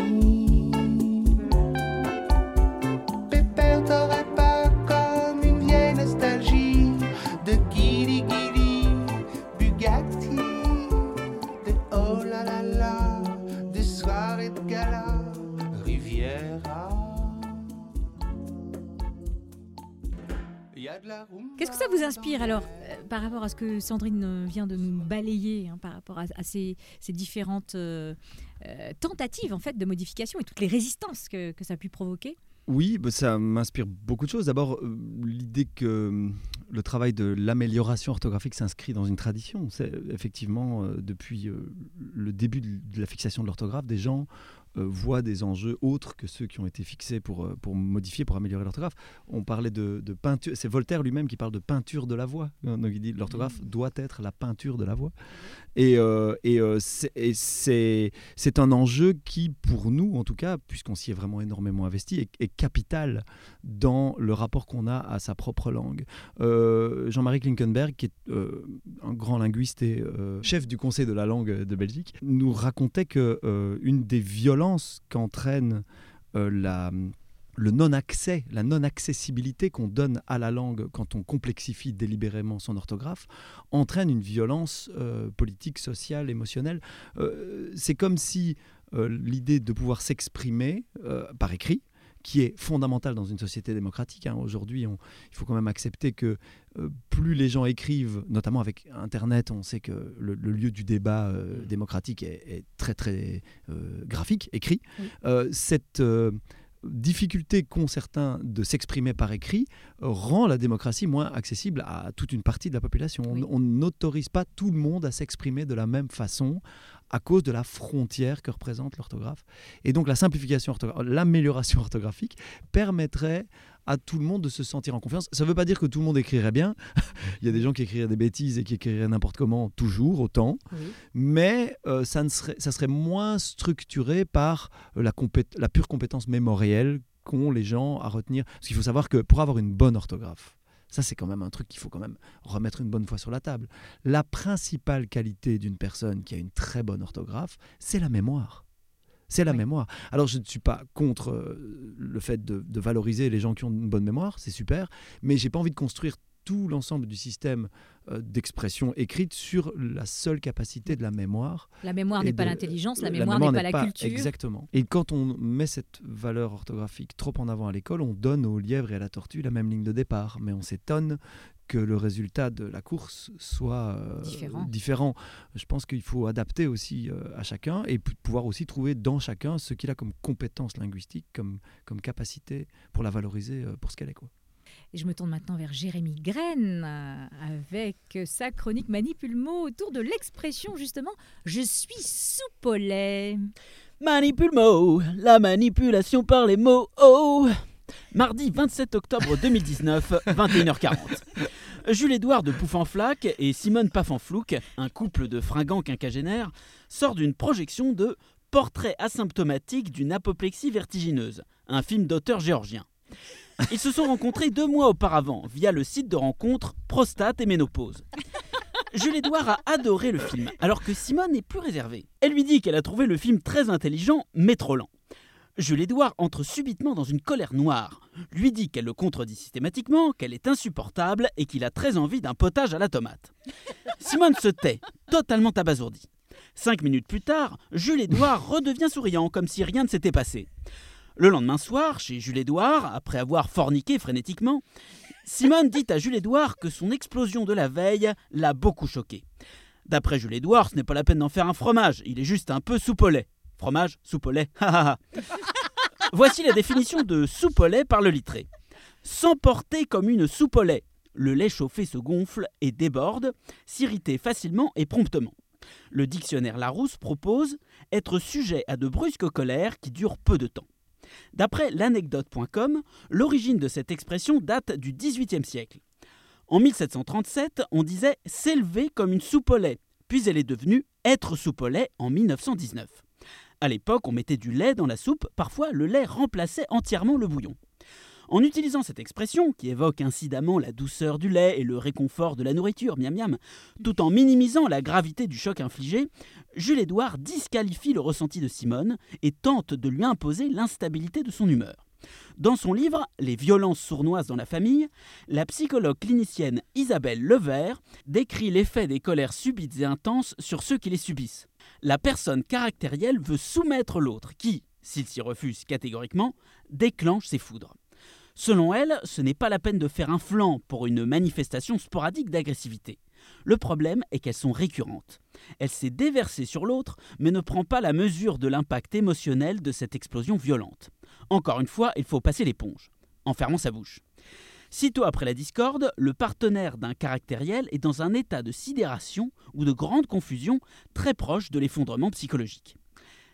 Qu'est-ce que ça vous inspire alors euh, par rapport à ce que Sandrine euh, vient de nous balayer, hein, par rapport à, ces, différentes euh, tentatives en fait de modification et toutes les résistances que, que ça a pu provoquer? Oui, bah, ça m'inspire beaucoup de choses. D'abord, l'idée que le travail de l'amélioration orthographique s'inscrit dans une tradition. C'est effectivement, depuis le début de la fixation de l'orthographe, des gens voient des enjeux autres que ceux qui ont été fixés pour, euh, pour modifier, pour améliorer l'orthographe. On parlait de, de peinture, c'est Voltaire lui-même qui parle de peinture de la voix. Euh, Donc il dit l'orthographe doit être la peinture de la voix. Et, euh, et, euh, c'est- un enjeu qui, pour nous en tout cas, puisqu'on s'y est vraiment énormément investi, est, est capital dans le rapport qu'on a à sa propre langue. Euh, Jean-Marie Klinkenberg, qui est euh, un grand linguiste et euh, chef du Conseil de la langue de Belgique, nous racontait que euh, une des violences qu'entraîne euh, le non-accès, la non-accessibilité qu'on donne à la langue quand on complexifie délibérément son orthographe, entraîne une violence euh, politique, sociale, émotionnelle. Euh, c'est comme si l'idée de pouvoir s'exprimer par écrit, qui est fondamentale dans une société démocratique. hein. Aujourd'hui, il faut quand même accepter que euh, plus les gens écrivent, notamment avec Internet, on sait que le, le lieu du débat euh, démocratique est, est très très euh, graphique, écrit. Oui. Cette difficulté qu'ont certains de s'exprimer par écrit rend la démocratie moins accessible à toute une partie de la population. On- On n'autorise pas tout le monde à s'exprimer de la même façon à cause de la frontière que représente l'orthographe. Et donc la simplification, l'amélioration orthographique permettrait à tout le monde de se sentir en confiance. Ça ne veut pas dire que tout le monde écrirait bien. Il y a des gens qui écriraient des bêtises et qui écriraient n'importe comment, toujours, autant. Mais euh, ça, ne serait, ça serait moins structuré par la, la pure compétence mémorielle qu'ont les gens à retenir. Parce qu'il faut savoir que pour avoir une bonne orthographe, ça c'est quand même un truc qu'il faut quand même remettre une bonne fois sur la table. La principale qualité d'une personne qui a une très bonne orthographe, c'est la mémoire. C'est la mémoire. Alors je ne suis pas contre euh, le fait de, de valoriser les gens qui ont une bonne mémoire, c'est super, mais j'ai pas envie de construire tout l'ensemble du système euh, d'expression écrite sur la seule capacité de la mémoire. La mémoire n'est pas l'intelligence, la mémoire n'est pas la culture. Exactement. Et quand on met cette valeur orthographique trop en avant à l'école, on donne au lièvre et à la tortue la même ligne de départ. Mais on s'étonne que le résultat de la course soit euh, Différent. différent. Je pense qu'il faut adapter aussi euh, à chacun et pouvoir aussi trouver dans chacun ce qu'il a comme compétence linguistique, comme, comme capacité pour la valoriser euh, pour ce qu'elle est. Quoi. Et je me tourne maintenant vers Jérémy Graine euh, avec sa chronique Manipule-mot autour de l'expression justement je suis soupe au lait. Manipule-mot, la manipulation par les mots. Oh Mardi 27 octobre 2019, 21h40. Jules-Édouard de Pouffanflac et Simone Paffanflouc, un couple de fringants quinquagénaires, sort d'une projection de Portrait asymptomatique d'une apoplexie vertigineuse, un film d'auteur géorgien. Ils se sont rencontrés deux mois auparavant via le site de rencontre Prostate et Ménopause. Jules Édouard a adoré le film, alors que Simone est plus réservée. Elle lui dit qu'elle a trouvé le film très intelligent, mais trop lent. Jules Édouard entre subitement dans une colère noire, lui dit qu'elle le contredit systématiquement, qu'elle est insupportable et qu'il a très envie d'un potage à la tomate. Simone se tait, totalement abasourdie. Cinq minutes plus tard, Jules Édouard redevient souriant, comme si rien ne s'était passé. Le lendemain soir, chez Jules Édouard, après avoir forniqué frénétiquement, Simone dit à Jules Édouard que son explosion de la veille l'a beaucoup choqué. D'après Jules Édouard, ce n'est pas la peine d'en faire un fromage, il est juste un peu soupe au lait. Fromage, soupe au lait, ha. Voici la définition de soupe au lait par le littré. S'emporter comme une soupe au lait. Le lait chauffé se gonfle et déborde, s'irriter facilement et promptement. Le dictionnaire Larousse propose être sujet à de brusques colères qui durent peu de temps. D'après l'anecdote.com, l'origine de cette expression date du XVIIIe siècle. En 1737, on disait s'élever comme une soupe au lait, puis elle est devenue être soupe au lait en 1919. À l'époque, on mettait du lait dans la soupe, parfois le lait remplaçait entièrement le bouillon. En utilisant cette expression, qui évoque incidemment la douceur du lait et le réconfort de la nourriture, miam miam, tout en minimisant la gravité du choc infligé, Jules Édouard disqualifie le ressenti de Simone et tente de lui imposer l'instabilité de son humeur. Dans son livre Les violences sournoises dans la famille, la psychologue clinicienne Isabelle Levert décrit l'effet des colères subites et intenses sur ceux qui les subissent. La personne caractérielle veut soumettre l'autre qui, s'il s'y refuse catégoriquement, déclenche ses foudres. Selon elle, ce n'est pas la peine de faire un flanc pour une manifestation sporadique d'agressivité. Le problème est qu'elles sont récurrentes. Elle s'est déversée sur l'autre, mais ne prend pas la mesure de l'impact émotionnel de cette explosion violente. Encore une fois, il faut passer l'éponge, en fermant sa bouche. Sitôt après la discorde, le partenaire d'un caractériel est dans un état de sidération ou de grande confusion très proche de l'effondrement psychologique.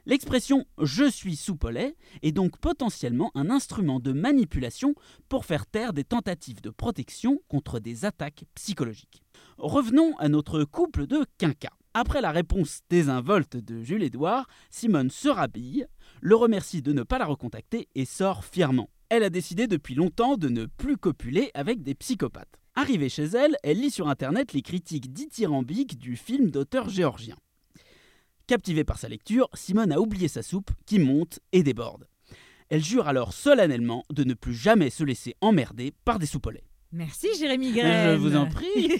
L'expression je suis soupe au lait est donc potentiellement un instrument de manipulation pour faire taire des tentatives de protection contre des attaques psychologiques. Revenons à notre couple de quinquas. Après la réponse désinvolte de Jules Édouard, Simone se rhabille, le remercie de ne pas la recontacter et sort fièrement. Elle a décidé depuis longtemps de ne plus copuler avec des psychopathes. Arrivée chez elle, elle lit sur internet les critiques dithyrambiques du film d'auteur géorgien. Captivée par sa lecture, Simone a oublié sa soupe qui monte et déborde. Elle jure alors solennellement de ne plus jamais se laisser emmerder par des soupes au lait. Merci Jérémy Graine. Je vous en prie.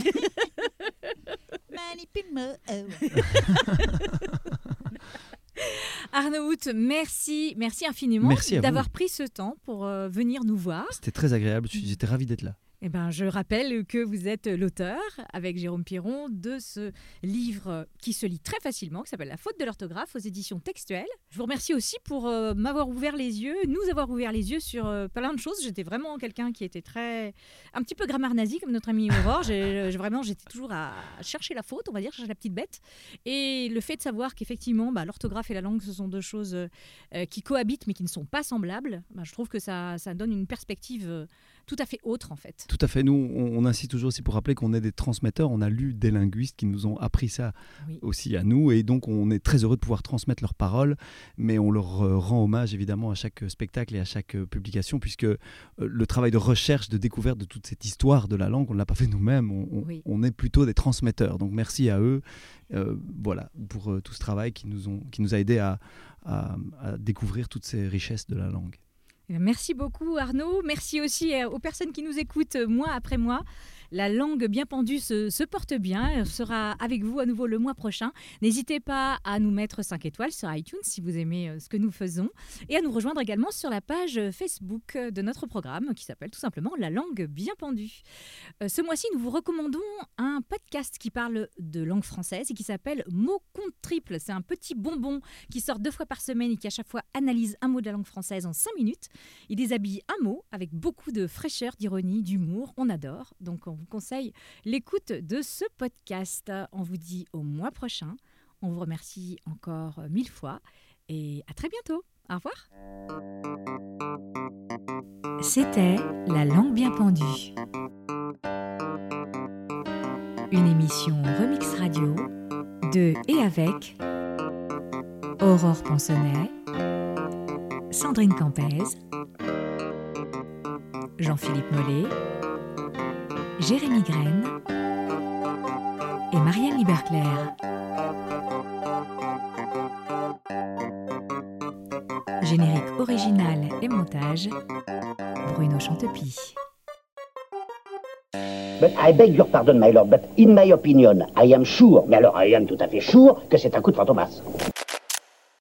Manipule-moi. Arnaud Hout, merci, merci infiniment d'avoir pris ce temps pour euh, venir nous voir. C'était très agréable, j'étais ravi d'être là. Eh ben, je rappelle que vous êtes l'auteur, avec Jérôme Piron, de ce livre qui se lit très facilement, qui s'appelle La faute de l'orthographe aux éditions textuelles. Je vous remercie aussi pour euh, m'avoir ouvert les yeux, nous avoir ouvert les yeux sur euh, plein de choses. J'étais vraiment quelqu'un qui était très. un petit peu grammaire nazi, comme notre ami Aurore. J'ai- vraiment, j'étais toujours à chercher la faute, on va dire, chercher la petite bête. Et le fait de savoir qu'effectivement, bah, l'orthographe et la langue, ce sont deux choses euh, euh, qui cohabitent, mais qui ne sont pas semblables, bah, je trouve que ça, ça donne une perspective euh, tout à fait autre, en fait. Tout à fait. Nous, on, on insiste toujours aussi pour rappeler qu'on est des transmetteurs. On a lu des linguistes qui nous ont appris ça Oui. aussi à nous. Et donc, on est très heureux de pouvoir transmettre leurs paroles. Mais on leur euh, rend hommage, évidemment, à chaque spectacle et à chaque euh, publication, puisque euh, le travail de recherche, de découverte de toute cette histoire de la langue, on ne l'a pas fait nous-mêmes. On, on- Oui. on est plutôt des transmetteurs. Donc, merci à eux euh, voilà, pour euh, tout ce travail qui nous, ont, qui nous a aidés à, à- à découvrir toutes ces richesses de la langue. Merci beaucoup Arnaud. Merci aussi euh, aux personnes qui nous écoutent euh, mois après mois. La langue bien pendue se, porte bien. Elle sera avec vous à nouveau le mois prochain. N'hésitez pas à nous mettre 5 étoiles sur iTunes si vous aimez euh, ce que nous faisons et à nous rejoindre également sur la page Facebook de notre programme qui s'appelle tout simplement La langue bien pendue. Ce mois-ci, nous vous recommandons un podcast qui parle de langue française et qui s'appelle Mots compte triple. C'est un petit bonbon qui sort deux fois par semaine et qui à chaque fois analyse un mot de la langue française en 5 minutes. Il déshabille un mot avec beaucoup de fraîcheur, d'ironie, d'humour. On adore. Donc on vous conseille l'écoute de ce podcast. On vous dit au mois prochain. On vous remercie encore mille fois et à très bientôt. Au revoir. C'était La langue bien pendue. Une émission Remix Radio de et avec Aurore Ponsonnet, Sandrine Campez, Jean-Philippe Mollet, Jérémy Graine et Marianne Liberclair. Générique original et montage, Bruno Chantepie. But I beg your pardon, my lord, but in my opinion, I am sure, mais alors I am tout à fait sure, que c'est un coup de fantomas.